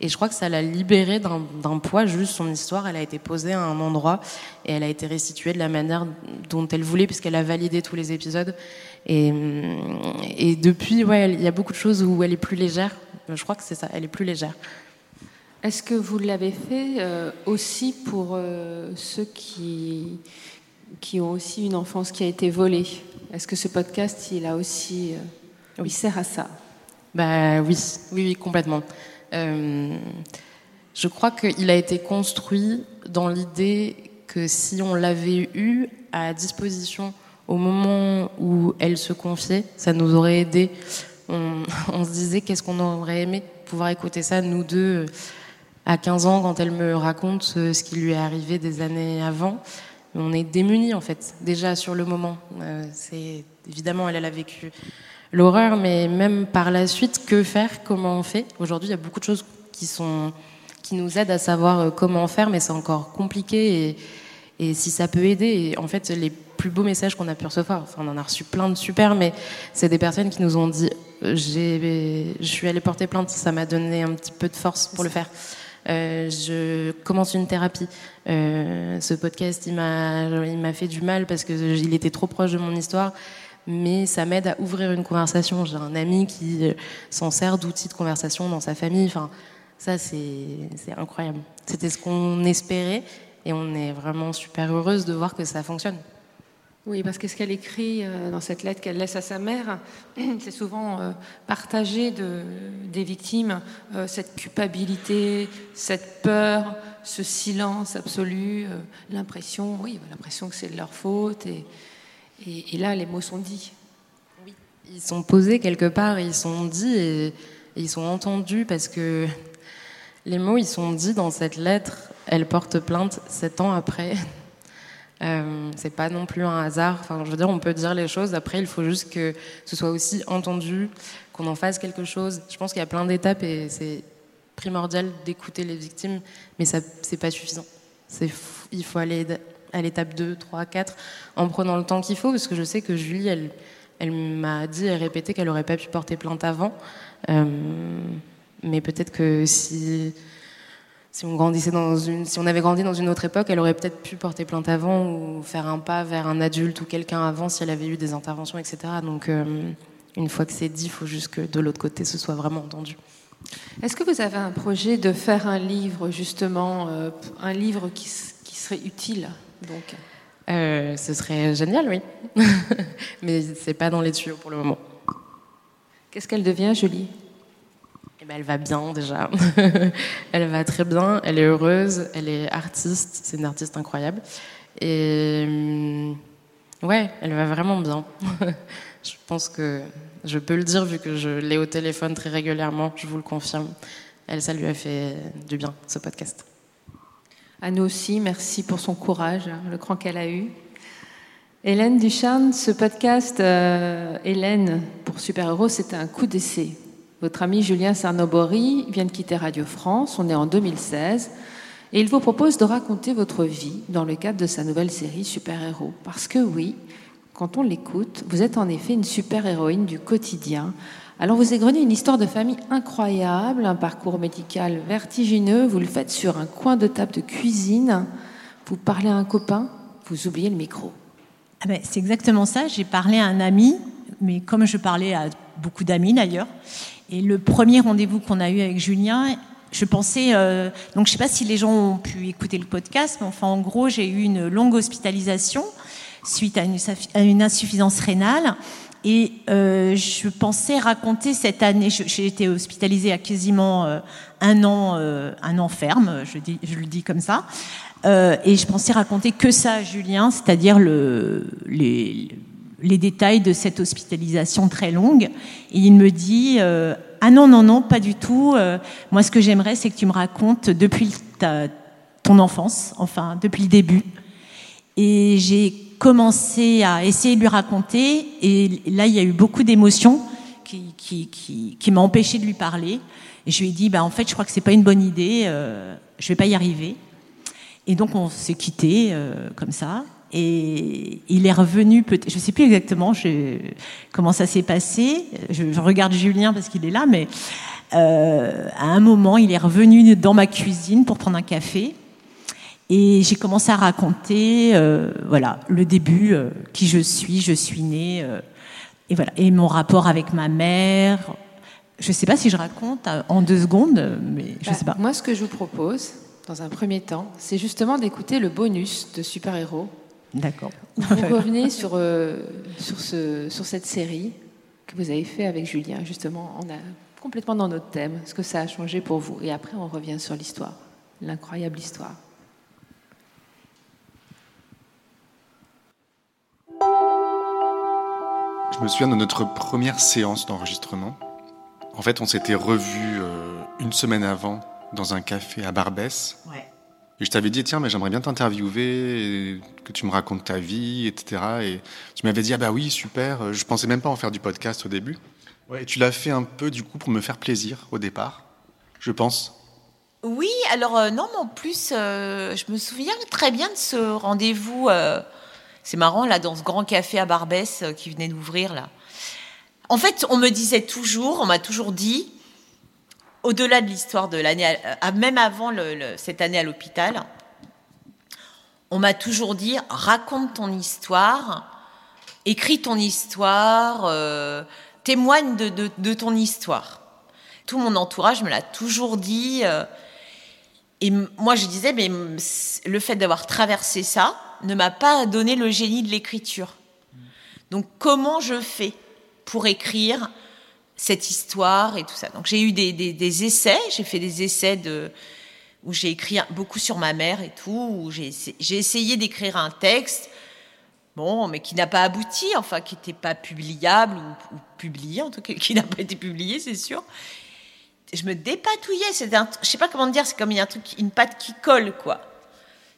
et je crois que ça l'a libérée d'un poids, juste son histoire, elle a été posée à un endroit et elle a été restituée de la manière dont elle voulait, puisqu'elle a validé tous les épisodes. Et, et depuis, ouais, il y a beaucoup de choses où elle est plus légère. Je crois que c'est ça, elle est plus légère. Est-ce que vous l'avez fait euh, aussi pour euh, ceux qui, qui ont aussi une enfance qui a été volée? Est-ce que ce podcast, il a aussi, euh, il sert à ça? Bah oui, oui, oui complètement. Euh, je crois qu'il a été construit dans l'idée que si on l'avait eu à disposition au moment où elle se confiait, ça nous aurait aidé. On, se disait qu'est-ce qu'on aurait aimé pouvoir écouter ça, nous deux, à 15 ans, quand elle me raconte ce qui lui est arrivé des années avant. On est démunis, en fait, déjà sur le moment. Euh, Évidemment, elle, elle a vécu l'horreur, mais même par la suite, que faire, comment on fait? Aujourd'hui, il y a beaucoup de choses qui, sont, qui nous aident à savoir euh, comment faire, mais c'est encore compliqué. Et, et, si ça peut aider, et en fait, les plus beaux messages qu'on a pu recevoir, enfin, on en a reçu plein de super, mais c'est des personnes qui nous ont dit euh, je suis allée porter plainte, ça m'a donné un petit peu de force pour le faire. Euh, je commence une thérapie. Euh, ce podcast, il m'a, il m'a fait du mal parce que il était trop proche de mon histoire mais ça m'aide à ouvrir une conversation. J'ai un ami qui euh, s'en sert d'outil de conversation dans sa famille. Enfin, ça, c'est incroyable. C'était ce qu'on espérait et on est vraiment super heureuse de voir que ça fonctionne. Oui, parce que ce qu'elle écrit euh, dans cette lettre qu'elle laisse à sa mère, c'est souvent euh, partager de, des victimes cette culpabilité, cette peur, ce silence absolu, l'impression, oui, l'impression que c'est de leur faute et, et, là, les mots sont dits. Oui, ils sont posés quelque part, ils sont dits et, ils sont entendus parce que les mots, ils sont dits dans cette lettre. Elle porte plainte sept ans après. Euh, c'est pas non plus un hasard. Enfin, je veux dire, on peut dire les choses. Après, il faut juste que ce soit aussi entendu, qu'on en fasse quelque chose. Je pense qu'il y a plein d'étapes et c'est primordial d'écouter les victimes, mais ça, c'est pas suffisant. Il faut aller à l'étape 2, 3, 4, en prenant le temps qu'il faut, parce que je sais que Julie, elle, elle m'a dit et répété qu'elle n'aurait pas pu porter plainte avant. Euh, mais peut-être que si, on grandissait dans une, si on avait grandi dans une autre époque, elle aurait peut-être pu porter plainte avant ou faire un pas vers un adulte ou quelqu'un avant si elle avait eu des interventions, etc. Donc, euh, une fois que c'est dit, il faut juste que de l'autre côté, ce soit vraiment entendu. Est-ce que vous avez un projet de faire un livre, justement, euh, un livre qui serait utile? Donc, euh, ce serait génial, oui. Mais c'est pas dans les tuyaux pour le moment. Qu'est-ce qu'elle devient, Julie? Eh ben, Elle va bien déjà. elle va très bien, elle est heureuse, elle est artiste, c'est une artiste incroyable. Et hum, ouais, elle va vraiment bien. je pense que je peux le dire vu que je l'ai au téléphone très régulièrement, je vous le confirme. Elle, ça lui a fait du bien, ce podcast. À nous aussi, merci pour son courage, le cran qu'elle a eu. Hélène Ducharne, ce podcast, euh, Hélène, pour Super Héros, c'était un coup d'essai. Votre ami Julien Sarnobori vient de quitter Radio France, on est en 2016, et il vous propose de raconter votre vie dans le cadre de sa nouvelle série Super-héros. Parce que oui, quand on l'écoute, vous êtes en effet une super-héroïne du quotidien. Alors vous égrenez une histoire de famille incroyable, un parcours médical vertigineux, vous le faites sur un coin de table de cuisine, vous parlez à un copain, vous oubliez le micro. Ah ben, c'est exactement ça, j'ai parlé à un ami, mais comme je parlais à beaucoup d'amis d'ailleurs, et le premier rendez-vous qu'on a eu avec Julien, je pensais, euh, donc je ne sais pas si les gens ont pu écouter le podcast, mais enfin en gros j'ai eu une longue hospitalisation suite à une, insuffisance rénale. Et euh, je pensais raconter cette année, j'ai été hospitalisée à quasiment euh, un an, un an ferme, je, le dis comme ça. et je pensais raconter que ça à Julien, c'est-à-dire le, les, les détails de cette hospitalisation très longue. Et il me dit euh, Ah non, non, non, pas du tout. Euh, moi, ce que j'aimerais, c'est que tu me racontes depuis ton enfance, enfin, depuis le début. Et j'ai commencé à essayer de lui raconter. Et là, il y a eu beaucoup d'émotions qui, qui, qui, m'ont empêché de lui parler. Et je lui ai dit bah, En fait, je crois que c'est pas une bonne idée. Euh, je vais pas y arriver. Et donc, on s'est quitté euh, comme ça. Et il est revenu, je ne sais plus exactement comment ça s'est passé. Je, regarde Julien parce qu'il est là, mais euh, à un moment, il est revenu dans ma cuisine pour prendre un café. Et j'ai commencé à raconter, euh, voilà, le début, euh, qui je suis, je suis née, et voilà, et mon rapport avec ma mère. Je ne sais pas si je raconte en deux secondes, mais je ne sais pas. Bah, moi, ce que je vous propose, dans un premier temps, c'est justement d'écouter le bonus de Super Héros D'accord. Vous revenez sur, euh, sur, ce, sur cette série que vous avez fait avec Julien. Justement, on a complètement dans notre thème, ce que ça a changé pour vous. Et après, on revient sur l'histoire, l'incroyable histoire. Je me souviens de notre première séance d'enregistrement. En fait, on s'était revus euh, une semaine avant dans un café à Barbès. Ouais. Et je t'avais dit, tiens, mais j'aimerais bien t'interviewer, que tu me racontes ta vie, etc. Et tu m'avais dit, ah bah oui, super. Je pensais même pas en faire du podcast au début. Ouais, et tu l'as fait un peu, du coup, pour me faire plaisir au départ, je pense. Oui, alors euh, non, mais en plus, euh, je me souviens très bien de ce rendez-vous. Euh, c'est marrant, là, dans ce grand café à Barbès qui venait d'ouvrir, là. En fait, on me disait toujours, on m'a toujours dit, au-delà de l'histoire de l'année, même avant cette année à l'hôpital, on m'a toujours dit raconte ton histoire, écris ton histoire, euh, témoigne de, ton histoire. Tout mon entourage me l'a toujours dit. Euh, et moi, je disais, mais le fait d'avoir traversé ça ne m'a pas donné le génie de l'écriture. Donc, comment je fais pour écrire cette histoire et tout ça? Donc j'ai eu des, essais, j'ai fait des essais de, où j'ai écrit beaucoup sur ma mère et tout, où j'ai essayé d'écrire un texte, bon, mais qui n'a pas abouti, enfin qui n'était pas publiable ou, publié, en tout cas qui n'a pas été publié, c'est sûr. Je me dépatouillais, c'est je sais pas comment dire, c'est comme il y a une patte qui colle quoi.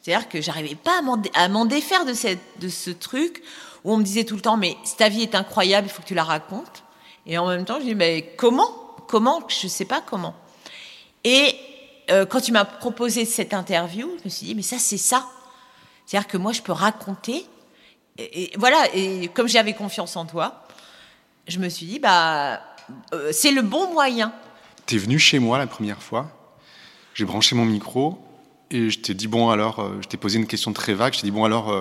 C'est-à-dire que j'arrivais pas à m'en défaire de, ce truc où on me disait tout le temps, mais ta vie est incroyable, il faut que tu la racontes. Et en même temps, je dis, mais comment? Comment? Je ne sais pas comment. Et euh, quand tu m'as proposé cette interview, je me suis dit, mais ça, c'est ça. C'est-à-dire que moi, je peux raconter. Et, voilà, et comme j'avais confiance en toi, je me suis dit, bah, euh, c'est le bon moyen. Tu es venu chez moi la première fois, j'ai branché mon micro, et je t'ai dit, bon, alors, euh, je t'ai posé une question très vague, je t'ai dit, bon, alors,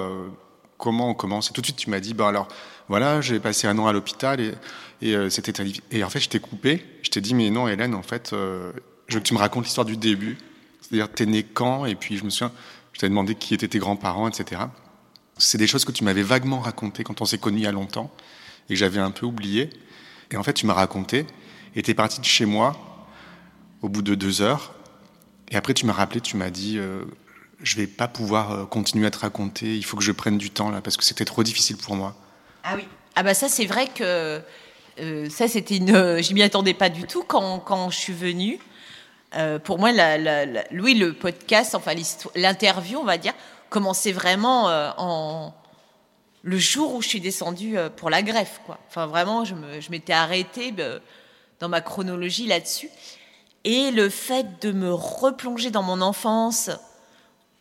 comment on commence? Et tout de suite, tu m'as dit, bah, alors, voilà, j'ai passé un an à l'hôpital, et et euh, c'était et en fait, je t'ai coupé. Je t'ai dit, mais non, Hélène, en fait, euh, tu me racontes l'histoire du début. C'est-à-dire, t'es né quand? Et puis, je me souviens, je t'avais demandé qui étaient tes grands-parents, etc. C'est des choses que tu m'avais vaguement racontées quand on s'est connus il y a longtemps et que j'avais un peu oublié. Et en fait, tu m'as raconté. Et t'es parti de chez moi au bout de deux heures. Et après, tu m'as rappelé, tu m'as dit, euh, je vais pas pouvoir continuer à te raconter. Il faut que je prenne du temps là parce que c'était trop difficile pour moi. Ah oui. Ah bah ça, c'est vrai que euh, ça, c'était une. Euh, je m'y attendais pas du tout quand, quand je suis venue. Euh, pour moi, la, le podcast, enfin l'interview, on va dire, commençait vraiment en le jour où je suis descendue pour la greffe, quoi. Enfin, vraiment, je m'étais arrêtée dans ma chronologie là-dessus. Et le fait de me replonger dans mon enfance,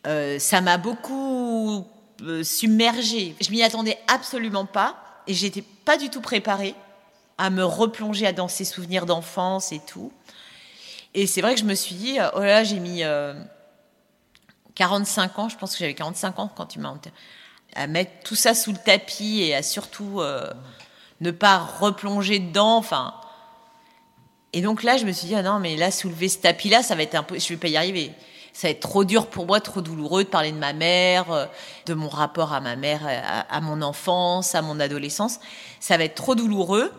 euh, ça m'a beaucoup euh, submergée. Je m'y attendais absolument pas et j'étais pas du tout préparée à me replonger dans ces souvenirs d'enfance et tout. Et c'est vrai que je me suis dit, oh là, j'ai mis 45 ans, je pense que j'avais 45 ans quand tu m'as à mettre tout ça sous le tapis et à surtout euh, ne pas replonger dedans. Enfin, et donc là, je me suis dit, ah non, mais là, soulever ce tapis-là, ça va être un peu, je vais pas y arriver. Ça va être trop dur pour moi, trop douloureux de parler de ma mère, euh, de mon rapport à ma mère, à, mon enfance, à mon adolescence. Ça va être trop douloureux.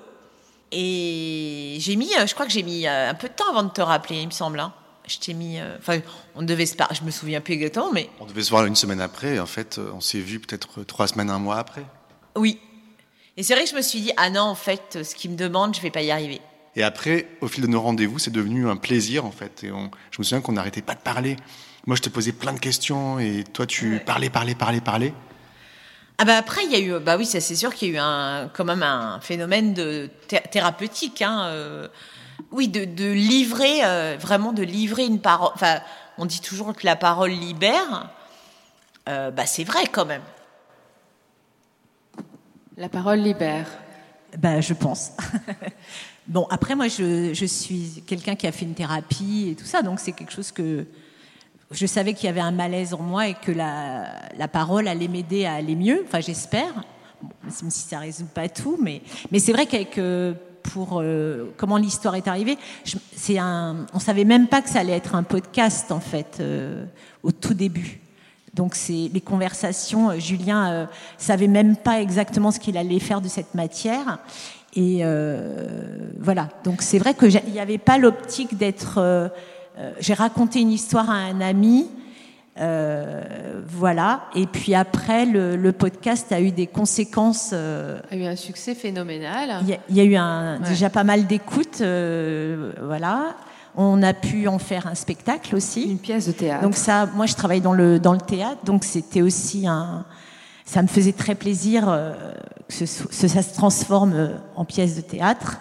Et j'ai mis, euh, je crois que j'ai mis un peu de temps avant de te rappeler, il me semble. Hein je t'ai mis. Euh, enfin, on devait se parler, je me souviens plus exactement, mais. On devait se voir une semaine après, en fait, euh, on s'est vu peut-être trois semaines, un mois après. Oui. Et c'est vrai que je me suis dit, ah non, en fait, ce qu'il me demande, je vais pas y arriver. Et après, au fil de nos rendez-vous, c'est devenu un plaisir, en fait. Et on, je me souviens qu'on n'arrêtait pas de parler. Moi, je te posais plein de questions et toi, tu parlais, parlais, parlais, parlais. Ah bah après, il y a eu, bah oui, ça c'est sûr qu'il y a eu un, quand même un phénomène de thérapeutique. Hein, euh, oui, de, livrer, euh, vraiment de livrer une parole. Enfin, on dit toujours que la parole libère. Euh, bah, c'est vrai quand même. La parole libère. Bah, je pense. bon, après, moi, je, suis quelqu'un qui a fait une thérapie et tout ça, donc c'est quelque chose que je savais qu'il y avait un malaise en moi et que la, parole allait m'aider à aller mieux. Enfin, j'espère. même si ça résout pas tout, mais, mais c'est vrai qu'avec euh, pour euh, comment l'histoire est arrivée. C'est un, on savait même pas que ça allait être un podcast en fait euh, au tout début. Donc c'est les conversations. Euh, Julien savait même pas exactement ce qu'il allait faire de cette matière. Et voilà. Donc c'est vrai que il n'y avait pas l'optique d'être. J'ai raconté une histoire à un ami euh, voilà. Et puis après, le, podcast a eu des conséquences. Euh, a eu un succès phénoménal. Il y, a eu un, déjà pas mal d'écoutes. Euh, voilà. On a pu en faire un spectacle aussi. Une pièce de théâtre. Donc ça, moi je travaille dans le, dans le théâtre, donc c'était aussi un... Ça me faisait très plaisir que, ça se transforme en pièce de théâtre.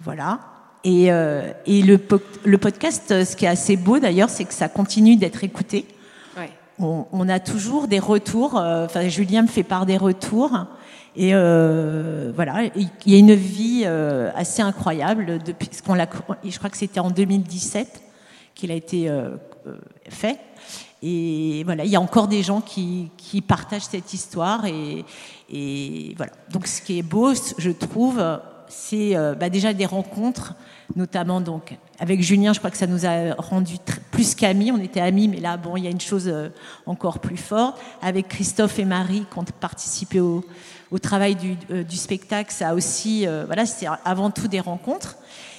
Voilà. Et, et le, le podcast, ce qui est assez beau d'ailleurs, c'est que ça continue d'être écouté on, a toujours des retours. Euh, enfin, Julien me fait part des retours. Et euh, voilà, il y a une vie euh, assez incroyable depuis ce qu'on l'a. Je crois que c'était en 2017 qu'il a été fait. Et voilà, il y a encore des gens qui, partagent cette histoire. Et, voilà. Donc, ce qui est beau, je trouve, c'est bah, déjà des rencontres notamment donc avec Julien, je crois que ça nous a rendu plus qu'amis. On était amis, mais là, bon, il y a une chose euh, encore plus forte. Avec Christophe et Marie, qui ont participé au, travail euh, du, spectacle, ça a aussi, euh, voilà, c'est avant tout des rencontres.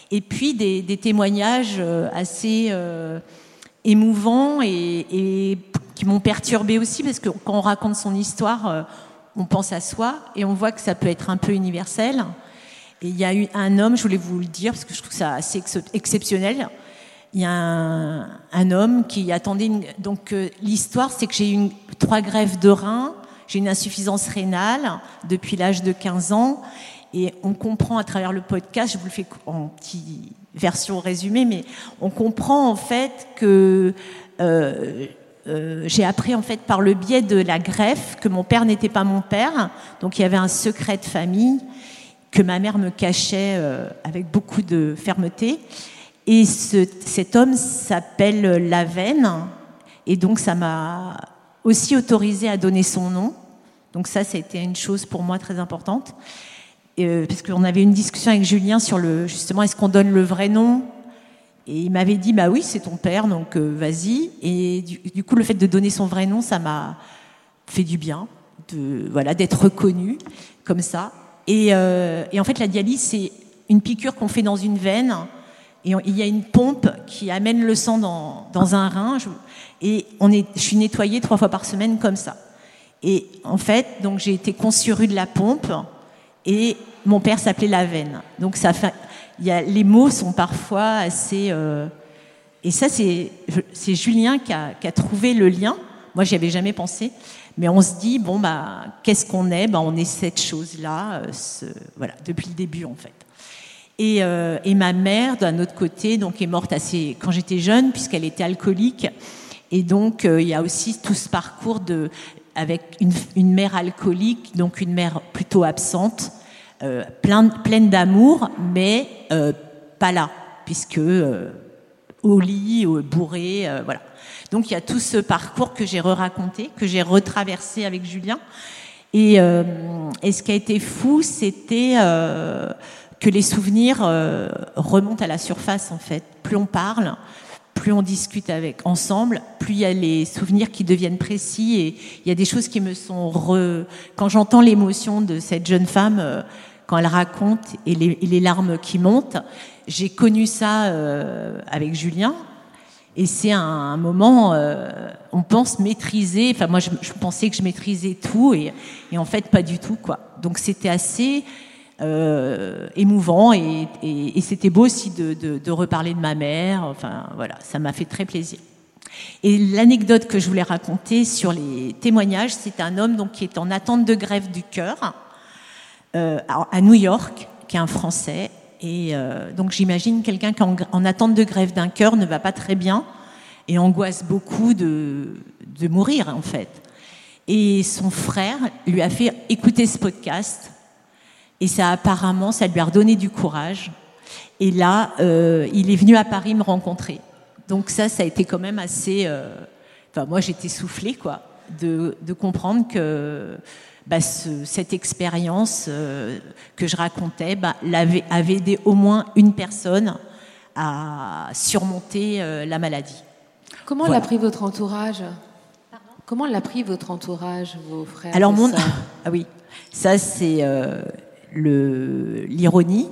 Et puis des, témoignages assez émouvants et, qui m'ont perturbé aussi, parce que quand on raconte son histoire, on pense à soi et on voit que ça peut être un peu universel. Et il y a eu un homme, je voulais vous le dire parce que je trouve ça assez exceptionnel. Il y a un, homme qui attendait. Une, donc euh, l'histoire, c'est que j'ai eu trois grèves de rein, j'ai une insuffisance rénale depuis l'âge de 15 ans, et on comprend à travers le podcast. Je vous le fais en petite version résumée, mais on comprend en fait que euh, euh, j'ai appris en fait par le biais de la greffe que mon père n'était pas mon père, donc il y avait un secret de famille que ma mère me cachait euh, avec beaucoup de fermeté. Et ce, cet homme s'appelle Lavenne, et donc ça m'a aussi autorisé à donner son nom. Donc ça, été une chose pour moi très importante, euh, parce qu'on avait une discussion avec Julien sur le justement est-ce qu'on donne le vrai nom? Et il m'avait dit bah oui c'est ton père donc euh, vas-y et du, coup le fait de donner son vrai nom ça m'a fait du bien de voilà d'être reconnu comme ça euh, et, en fait, la dialyse, c'est une piqûre qu'on fait dans une veine. Et il y a une pompe qui amène le sang dans, dans un rein. et on est, je suis nettoyée trois fois par semaine comme ça. Et en fait, donc j'ai été conçue rue de la pompe. Et mon père s'appelait la veine. Donc les mots sont parfois assez. Euh, et ça, c'est, Julien qui a, trouvé le lien. Moi, j'y avais jamais pensé. Mais on se dit, bon, bah, qu'est-ce qu'on est? Bah, On est cette chose-là, euh, voilà, depuis le début, en fait. Et, euh, et ma mère, d'un autre côté, donc est morte assez quand j'étais jeune, puisqu'elle était alcoolique. Et donc, il y a aussi tout ce parcours de, avec une, mère alcoolique, donc une mère plutôt absente, euh, plein, pleine d'amour, mais euh, pas là, puisque euh, au lit, bourré, voilà. Donc il y a tout ce parcours que j'ai re-raconté, que j'ai retraversé avec Julien. Et, ce qui a été fou, c'était que les souvenirs remontent à la surface en fait. Plus on parle, plus on discute avec ensemble, plus il y a les souvenirs qui deviennent précis et il y a des choses qui me sont quand j'entends l'émotion de cette jeune femme euh, quand elle raconte et les, larmes qui montent, j'ai connu ça euh, avec Julien et c'est un, un moment, euh, on pense maîtriser. Enfin, moi, je, je, pensais que je maîtrisais tout, et, et, en fait, pas du tout, quoi. Donc, c'était assez euh, émouvant, et, c'était beau aussi de, reparler de ma mère. Enfin, voilà, ça m'a fait très plaisir. Et l'anecdote que je voulais raconter sur les témoignages, c'est un homme donc qui est en attente de grève du cœur euh, à New York, qui est un Français, et euh, donc j'imagine quelqu'un qui en, en, attente de grève d'un cœur ne va pas très bien et angoisse beaucoup de, de mourir en fait. Et son frère lui a fait écouter ce podcast et ça apparemment ça lui a redonné du courage. Et là, euh, il est venu à Paris me rencontrer. Donc ça, ça a été quand même assez. Euh, enfin, moi, j'étais soufflée quoi, de, de comprendre que bah, ce, cette expérience euh, que je racontais bah, avait, avait aidé au moins une personne à surmonter la maladie. Comment voilà. l'a pris votre entourage? Comment l'a pris votre entourage, vos frères Alors mon ah oui, ça c'est euh, l'ironie.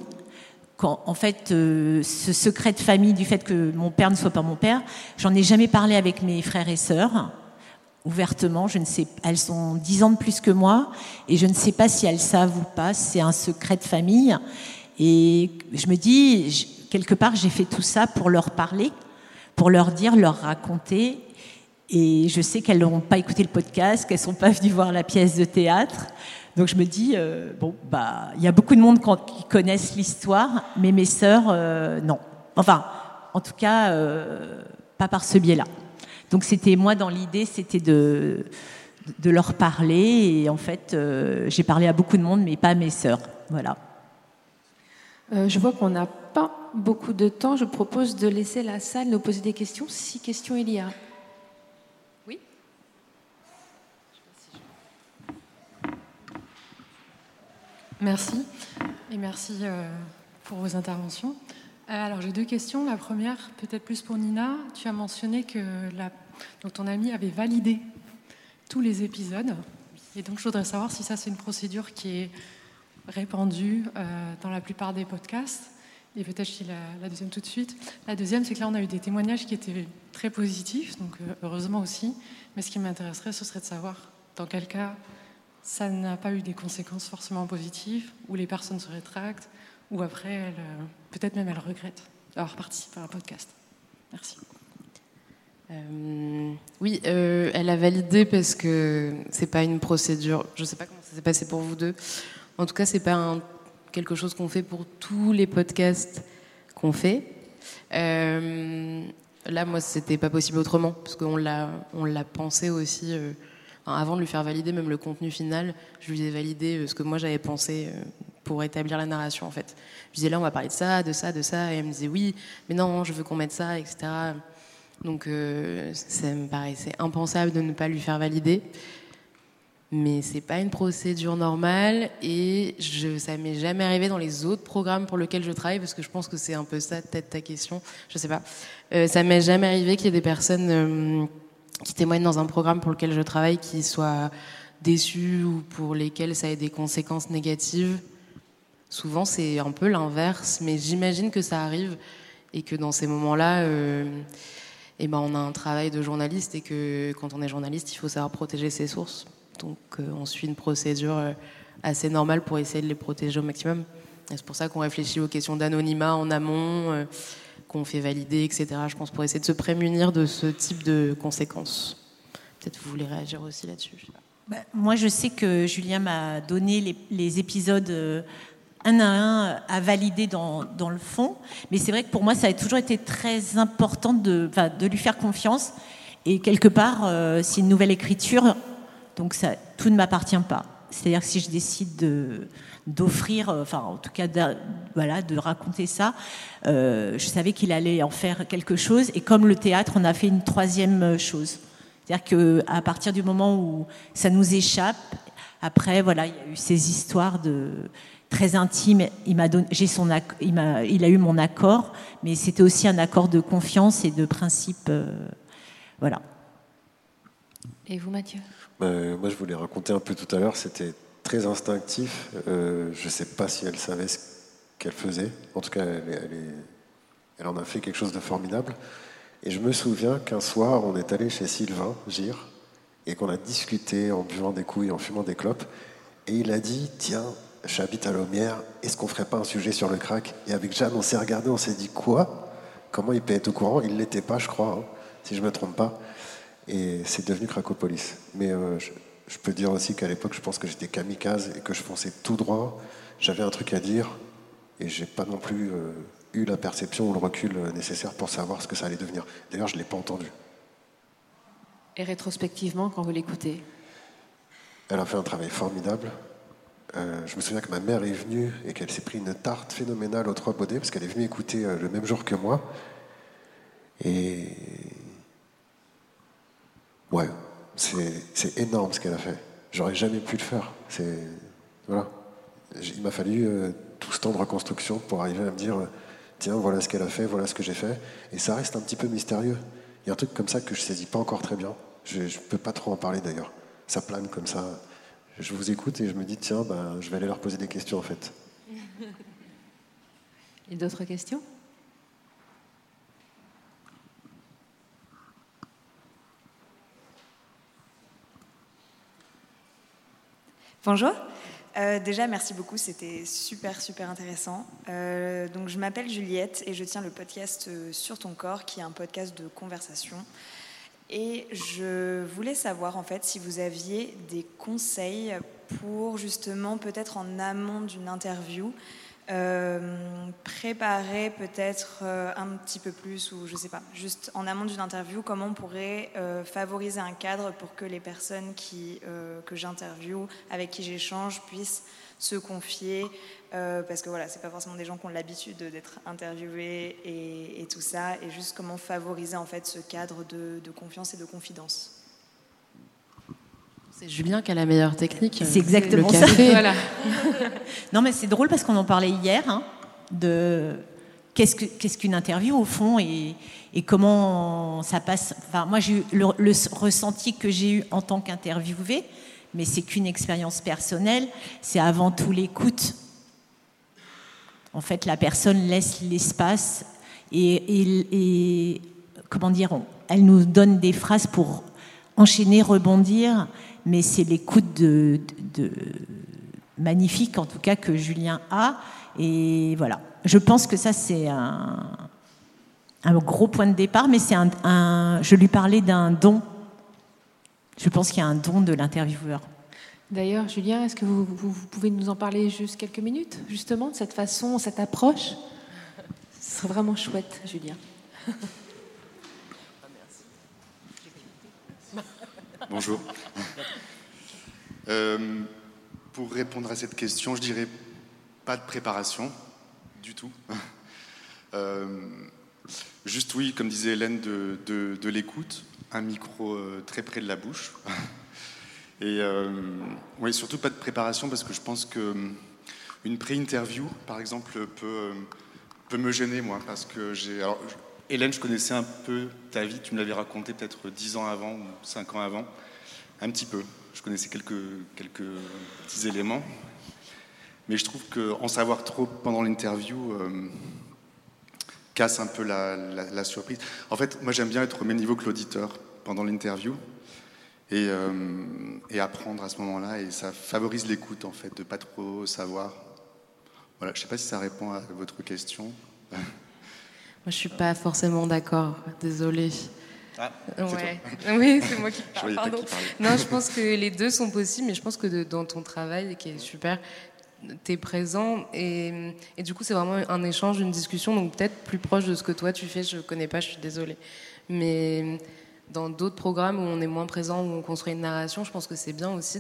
Quand, en fait, euh, ce secret de famille du fait que mon père ne soit pas mon père, j'en ai jamais parlé avec mes frères et sœurs ouvertement. Je ne sais, elles sont dix ans de plus que moi et je ne sais pas si elles savent ou pas. C'est un secret de famille. Et je me dis, quelque part, j'ai fait tout ça pour leur parler, pour leur dire, leur raconter. Et je sais qu'elles n'ont pas écouté le podcast, qu'elles sont pas venues voir la pièce de théâtre. Donc je me dis, euh, bon, bah, il y a beaucoup de monde qui connaissent l'histoire, mais mes sœurs, euh, non. Enfin, en tout cas, euh, pas par ce biais-là. Donc c'était moi dans l'idée, c'était de, de leur parler et en fait j'ai parlé à beaucoup de monde mais pas à mes sœurs. Voilà. Je vois qu'on n'a pas beaucoup de temps. Je propose de laisser la salle nous poser des questions, si questions il y a. Merci et merci euh, pour vos interventions. Alors j'ai deux questions. La première, peut-être plus pour Nina. Tu as mentionné que ton ami avait validé tous les épisodes. Et donc je voudrais savoir si ça c'est une procédure qui est répandue euh, dans la plupart des podcasts. Et peut-être je dis la, deuxième tout de suite. La deuxième, c'est que là on a eu des témoignages qui étaient très positifs, donc euh, heureusement aussi. Mais ce qui m'intéresserait, ce serait de savoir dans quel cas ça n'a pas eu des conséquences forcément positives, où les personnes se rétractent, ou après, euh, peut-être même elle regrette d'avoir participé à un podcast. Merci. Euh, oui, euh, elle a validé parce que c'est pas une procédure. Je sais pas comment ça s'est passé pour vous deux. En tout cas, c'est pas quelque chose qu'on fait pour tous les podcasts qu'on fait. Là, moi, c'était pas possible autrement parce qu'on l'a, on l'a pensé aussi. Avant de lui faire valider même le contenu final, je lui ai validé ce que moi j'avais pensé pour établir la narration en fait. Je disais là on va parler de ça, de ça, de ça, et elle me disait oui, mais non, je veux qu'on mette ça, etc. Donc euh, ça me paraissait impensable de ne pas lui faire valider. Mais c'est pas une procédure normale et je, ça m'est jamais arrivé dans les autres programmes pour lesquels je travaille parce que je pense que c'est un peu ça peut-être ta question, je sais pas. Euh, ça m'est jamais arrivé qu'il y ait des personnes euh, qui témoignent dans un programme pour lequel je travaille qui soient déçues ou pour lesquelles ça ait des conséquences négatives. Souvent, c'est un peu l'inverse, mais j'imagine que ça arrive et que dans ces moments-là, euh, eh ben, on a un travail de journaliste et que quand on est journaliste, il faut savoir protéger ses sources. Donc, euh, on suit une procédure euh, assez normale pour essayer de les protéger au maximum. C'est pour ça qu'on réfléchit aux questions d'anonymat en amont, qu'on fait valider, etc. Je pense pour essayer de se prémunir de ce type de conséquences. Peut-être vous voulez réagir aussi là-dessus. Bah, moi, je sais que Julien m'a donné les, épisodes un à un à valider dans, dans le fond. Mais c'est vrai que pour moi, ça a toujours été très important de, de lui faire confiance. Et quelque part, euh, c'est une nouvelle écriture, donc ça, tout ne m'appartient pas. C'est-à-dire que si je décide de, d'offrir, euh, enfin en tout cas de, voilà, de raconter ça, euh, je savais qu'il allait en faire quelque chose. Et comme le théâtre, on a fait une troisième chose. C'est-à-dire qu'à partir du moment où ça nous échappe, après, voilà, il y a eu ces histoires de très intimes. Il m'a donné, j'ai son, il a eu mon accord, mais c'était aussi un accord de confiance et de principe, euh, voilà. Et vous, Mathieu? Euh, Moi, je voulais raconter un peu tout à l'heure. C'était très instinctif. Euh, je ne sais pas si elle savait ce qu'elle faisait. En tout cas, elle, en a fait quelque chose de formidable. Et je me souviens qu'un soir, on est allé chez Sylvain Gire et qu'on a discuté en buvant des couilles, en fumant des clopes. Et il a dit Tiens, j'habite à Lomière, est-ce qu'on ferait pas un sujet sur le crack? Et avec Jeanne, on s'est regardé, on s'est dit Quoi? Comment il peut être au courant? Il l'était pas, je crois, hein, si je me trompe pas. Et c'est devenu Cracopolis. Mais euh, je, je peux dire aussi qu'à l'époque, je pense que j'étais kamikaze et que je fonçais tout droit. J'avais un truc à dire et j'ai pas non plus euh, eu la perception ou le recul euh, nécessaire pour savoir ce que ça allait devenir. D'ailleurs, je l'ai pas entendu. Et rétrospectivement, quand vous l'écoutez? Elle a fait un travail formidable. Euh, je me souviens que ma mère est venue et qu'elle s'est pris une tarte phénoménale aux Trois Baudets parce qu'elle est venue écouter euh, le même jour que moi. Et ouais, c'est énorme ce qu'elle a fait. J'aurais jamais pu le faire. C'est voilà. Il m'a fallu euh, tout ce temps de reconstruction pour arriver à me dire tiens voilà ce qu'elle a fait, voilà ce que j'ai fait. Et ça reste un petit peu mystérieux. Il y a un truc comme ça que je saisis pas encore très bien. Je, je peux pas trop en parler d'ailleurs. Ça plane comme ça. Je vous écoute et je me dis tiens ben, je vais aller leur poser des questions en fait. Et d'autres questions? Bonjour. Euh, déjà, merci beaucoup, c'était super, super intéressant. Euh, donc, je m'appelle Juliette et je tiens le podcast euh, Sur ton corps, qui est un podcast de conversation. Et je voulais savoir, en fait, si vous aviez des conseils pour justement, peut-être en amont d'une interview, préparer peut-être euh, un petit peu plus, ou je sais pas, juste en amont d'une interview, comment on pourrait euh, favoriser un cadre pour que les personnes qui, euh, que j'interviewe, avec qui j'échange, puissent se confier, euh, parce que voilà, c'est pas forcément des gens qui ont l'habitude de- d'être interviewés et, et tout ça, et juste comment favoriser en fait ce cadre de, de confiance et de confidence. C'est Julien qui a la meilleure technique. C'est exactement le ça. café. Voilà. non, mais c'est drôle parce qu'on en parlait hier hein, de qu'est-ce que- qu'est-ce qu'une interview au fond et, et comment ça passe. Enfin, moi, j'ai eu le, le ressenti que j'ai eu en tant qu'interviewée, mais c'est qu'une expérience personnelle. C'est avant tout l'écoute. En fait, la personne laisse l'espace et, et- et- comment dire, elle nous donne des phrases pour enchaîner, rebondir, mais c'est l'écoute de, de- de- magnifique, en tout cas, que Julien a. Et voilà, je pense que ça, c'est un, un gros point de départ, mais c'est un, un- je lui parlais d'un don. Je pense qu'il y a un don de l'intervieweur. D'ailleurs, Julien, est-ce que vous, vous- vous pouvez nous en parler juste quelques minutes, justement, de cette façon, cette approche? Ce serait vraiment chouette, Julien. Bonjour. Euh, pour répondre à cette question, je dirais pas de préparation du tout. Euh, juste oui, comme disait Hélène, de, l'écoute, un micro euh, très près de la bouche. Et oui, surtout pas de préparation parce que je pense que une pré-interview, par exemple, peut, me gêner moi parce que Hélène, je connaissais un peu ta vie, tu me l'avais raconté peut-être 10 ans avant ou 5 ans avant, un petit peu. Je connaissais quelques, quelques petits éléments, mais je trouve qu'en savoir trop pendant l'interview euh, casse un peu la, surprise. En fait, moi j'aime bien être au même niveau que l'auditeur pendant l'interview et, euh, et apprendre à ce moment-là, et ça favorise l'écoute en fait, de pas trop savoir. Voilà, je sais pas si ça répond à votre question. Moi, je suis pas forcément d'accord. Désolée. Ah, Ouais. Oui, c'est moi qui parle. pardon. qui. Non, je pense que les deux sont possibles, mais je pense que de- dans ton travail, qui est super, tu es présent et, et du coup c'est vraiment un échange, une discussion, donc peut-être plus proche de ce que toi tu fais, je connais pas, je suis désolée. Mais dans d'autres programmes où on est moins présent, où on construit une narration, je pense que c'est bien aussi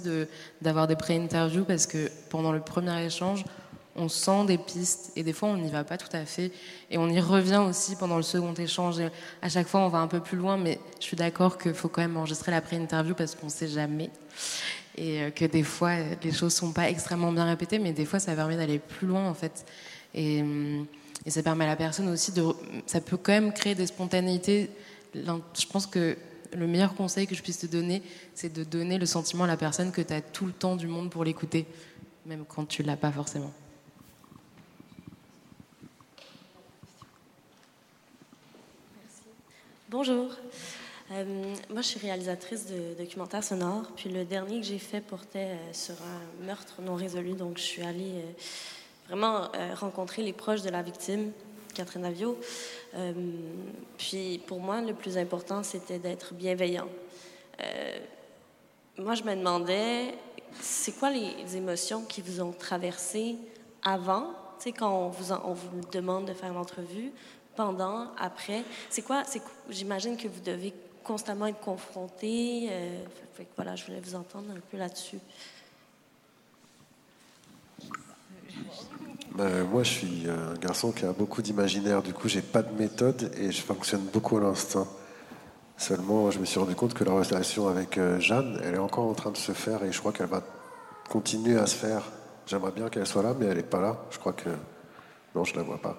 d'avoir des pré-interviews parce que pendant le premier échange, on sent des pistes et des fois on n'y va pas tout à fait. Et on y revient aussi pendant le second échange. Et à chaque fois on va un peu plus loin mais je suis d'accord qu'il faut quand même enregistrer la pré-interview parce qu'on ne sait jamais et euh, que des fois les choses sont pas extrêmement bien répétées mais des fois ça permet d'aller plus loin en fait. Et, hum, ça permet à la personne aussi de ça peut quand même créer des spontanéités. Je pense que le meilleur conseil que je puisse te donner, c'est de donner le sentiment à la personne que tu as tout le temps du monde pour l'écouter, même quand tu l'as pas forcément. Bonjour. Euh, moi, je suis réalisatrice de documentaires sonores. Puis le dernier que j'ai fait portait euh, sur un meurtre non résolu. Donc, je suis allée euh, vraiment rencontrer les proches de la victime, Catherine Avio. puis pour moi, le plus important, c'était d'être bienveillant. moi, je me demandais, c'est quoi les émotions qui vous ont traversé avant, tu sais, quand on vous, on vous demande de faire l'entrevue, pendant, après. C'est quoi, j'imagine que vous devez constamment être confronté. Euh, voilà, je voulais vous entendre un peu là-dessus. Ben, moi, je suis un garçon qui a beaucoup d'imaginaire. Du coup, j'ai pas de méthode et je fonctionne beaucoup à l'instinct. Seulement, je me suis rendu compte que la relation avec euh, Jeanne, elle est encore en train de se faire et je crois qu'elle va continuer à se faire. J'aimerais bien qu'elle soit là, mais elle n'est pas là. Je crois que non, je la vois pas.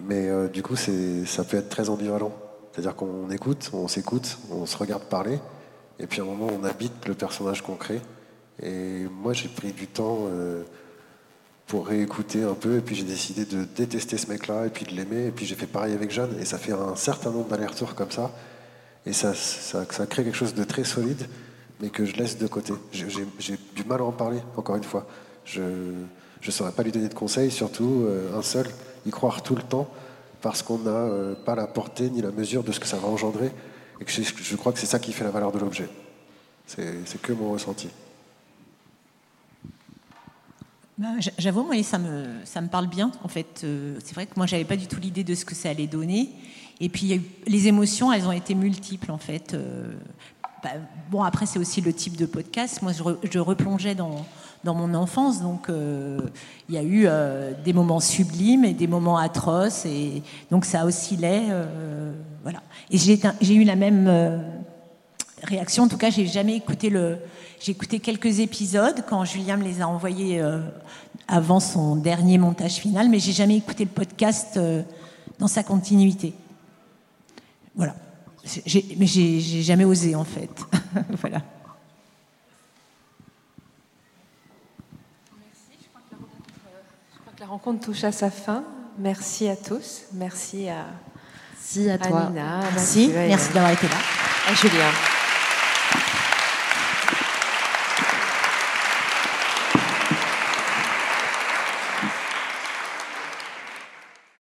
Mais euh, du coup, ça peut être très ambivalent. C'est-à-dire qu'on écoute, on s'écoute, on se regarde parler, et puis à un moment, on habite le personnage concret. Et moi, j'ai pris du temps euh, pour réécouter un peu, et puis j'ai décidé de détester ce mec-là, et puis de l'aimer, et puis j'ai fait pareil avec Jeanne, et ça fait un certain nombre d'allers-retours comme ça, et ça, crée quelque chose de très solide, mais que je laisse de côté. J'ai du mal à en parler, encore une fois. Je ne saurais pas lui donner de conseils, surtout euh, un seul y croire tout le temps parce qu'on n'a euh, pas la portée ni la mesure de ce que ça va engendrer. Et que je, crois que c'est ça qui fait la valeur de l'objet. C'est que mon ressenti. Bah, j'avoue, moi, ça me, ça me parle bien. En fait, euh, c'est vrai que moi, j'avais pas du tout l'idée de ce que ça allait donner. Et puis, les émotions, elles ont été multiples, en fait. Euh, bah, bon, après, c'est aussi le type de podcast. Moi, je replongeais dans, dans mon enfance. Donc, euh, il y a eu euh, des moments sublimes et des moments atroces. Et donc, ça oscillait. Euh, voilà. Et j'ai eu la même réaction. En tout cas, j'ai jamais écouté le. J'ai écouté quelques épisodes quand Julien me les a envoyés avant son dernier montage final, mais j'ai jamais écouté le podcast dans sa continuité. Voilà. Mais j'ai jamais osé en fait. voilà. Rencontre touche à sa fin. Merci à tous. Merci à, Merci à toi. Nina. Merci. Merci d'avoir été là. À Julien.